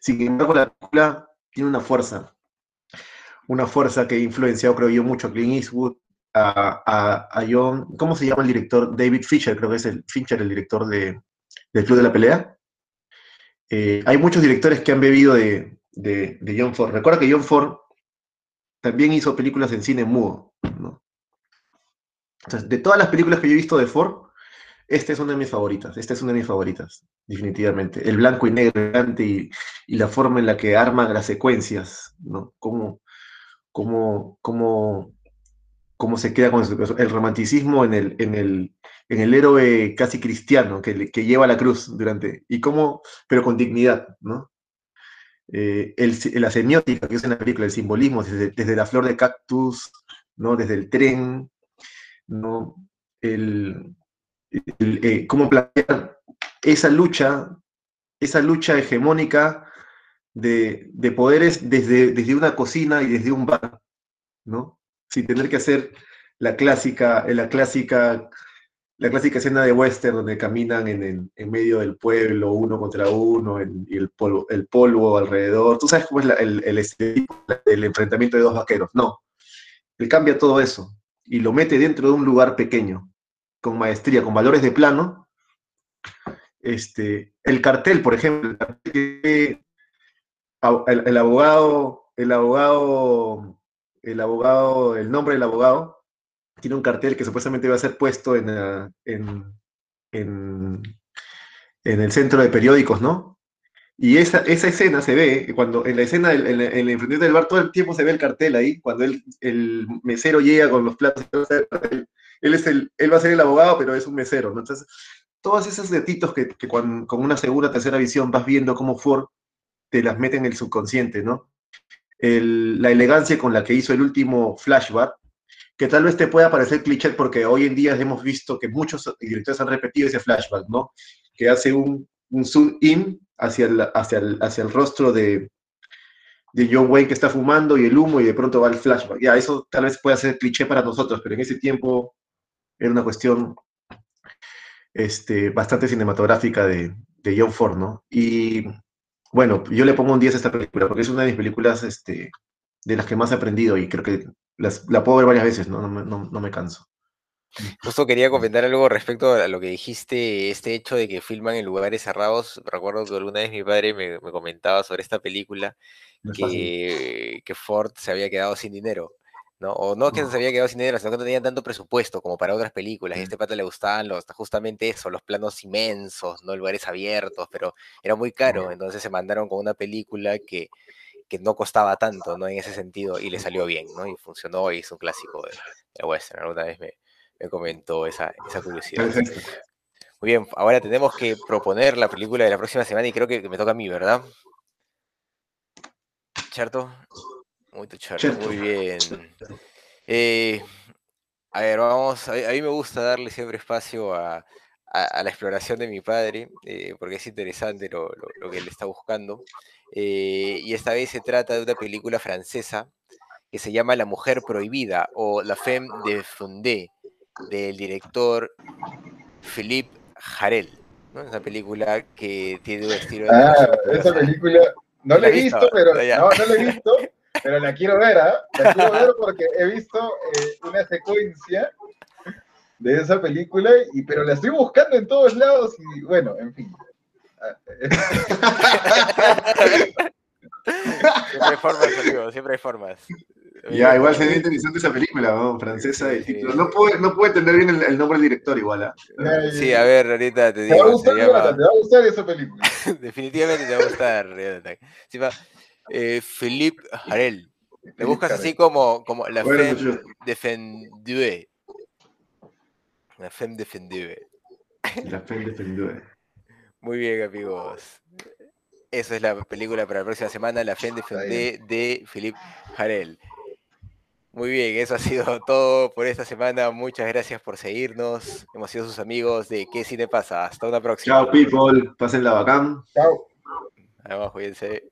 Sin embargo, la película tiene una fuerza, una fuerza que ha influenciado, creo yo, mucho a Clint Eastwood, a, John, ¿cómo se llama el director? David Fincher, creo que es el Fincher, el director de, del Club de la Pelea. Eh, hay muchos directores que han bebido de, John Ford. Recuerda que John Ford también hizo películas en cine mudo. De todas las películas que yo he visto de Ford, esta es una de mis favoritas. Esta es una de mis favoritas, definitivamente. El blanco y negro y, y la forma en la que arman las secuencias, ¿no? Cómo, cómo, cómo cómo se queda con el romanticismo en el, en el, en el héroe casi cristiano que, que, lleva la cruz durante, y cómo, pero con dignidad, ¿no? Eh, el, la semiótica que usa en la película, el simbolismo, desde, la flor de cactus, ¿no? Desde el tren, ¿no? El, eh, cómo plantear esa lucha, esa lucha hegemónica de, de poderes desde, desde una cocina y desde un bar, ¿no? sin tener que hacer la clásica, la clásica, la clásica escena de western donde caminan en, en, medio del pueblo, uno contra uno, y el polvo, el alrededor. Tú sabes cómo es el, el, enfrentamiento de dos vaqueros. No, él cambia todo eso y lo mete dentro de un lugar pequeño, con maestría, con valores de plano. Este, el cartel, por ejemplo, el que el, abogado, el abogado, el abogado, el nombre del abogado, tiene un cartel que supuestamente va a ser puesto en, en, en, en el centro de periódicos, ¿no? Y esa, esa escena se ve, cuando en la escena, del, en, el enfrentamiento del bar, todo el tiempo se ve el cartel ahí, cuando el, el mesero llega con los platos, él, es el, él va a ser el abogado, pero es un mesero, ¿no? Entonces, todos esos detitos que, con, una segunda, tercera visión vas viendo cómo Ford te las mete en el subconsciente, ¿no? La elegancia con la que hizo el último flashback, que tal vez te pueda parecer cliché porque hoy en día hemos visto que muchos directores han repetido ese flashback, ¿no? Que hace un, un zoom in hacia el, hacia el, hacia el rostro de, de John Wayne que está fumando y el humo y de pronto va el flashback. Ya, eso tal vez pueda ser cliché para nosotros, pero en ese tiempo era una cuestión este, bastante cinematográfica de, de John Ford, ¿no? Y bueno, yo le pongo un 10 a esta película porque es una de mis películas este, de las que más he aprendido y creo que las, la puedo ver varias veces, ¿no? No, no, no me canso. Justo quería comentar algo respecto a lo que dijiste, este hecho de que filman en lugares cerrados. Recuerdo que alguna vez mi padre me, me comentaba sobre esta película que, que, Ford se había quedado sin dinero. ¿No? O no que se había quedado sin dinero, sino que no tenían tanto presupuesto como para otras películas. Y a este pata le gustaban los, justamente eso, los planos inmensos, ¿no? Lugares abiertos, pero era muy caro. Entonces se mandaron con una película que, que no costaba tanto, ¿no? En ese sentido, y le salió bien, ¿no? Y funcionó y es un clásico de, de western. Alguna vez me, me comentó esa, esa curiosidad. Muy bien, ahora tenemos que proponer la película de la próxima semana y creo que, me toca a mí, ¿verdad? ¿Cierto? Muy, muy bien. Eh, a ver, vamos, a, mí me gusta darle siempre espacio a, a, la exploración de mi padre, eh, porque es interesante lo, lo, lo, que él está buscando. Eh, y esta vez se trata de una película francesa que se llama La Mujer Prohibida o La Femme de Fundé del director Philippe Jarel. ¿no? Esa película que tiene un estilo de. Ah, esa película. No la he visto, pero. No, no la he visto, pero la quiero ver, ¿ah? La quiero ver porque he visto eh, una secuencia de esa película, y, pero la estoy buscando en todos lados y bueno, en fin. siempre hay formas, amigo, siempre hay formas. Ya, igual sería interesante esa película, ¿no? francesa. Sí. Título. No puedo, no puedo entender bien el, el, nombre del director igual. ¿eh? Sí, a ver, ahorita te digo. Te va a gustar, llama... te va a gustar esa película. Definitivamente te va a gustar. Eh, Philippe Harel. Le buscas así como, como la bueno, femme defendue. La femme defendue. La femme defendue. Muy bien, amigos. Esa es la película para la próxima semana, La Femme defendue de Philippe Harel. Muy bien, eso ha sido todo por esta semana. Muchas gracias por seguirnos. Hemos sido sus amigos de ¿Qué Cine Pasa? Hasta una próxima. Chao, people. Pasen la bacán. Chao. Además, cuídense.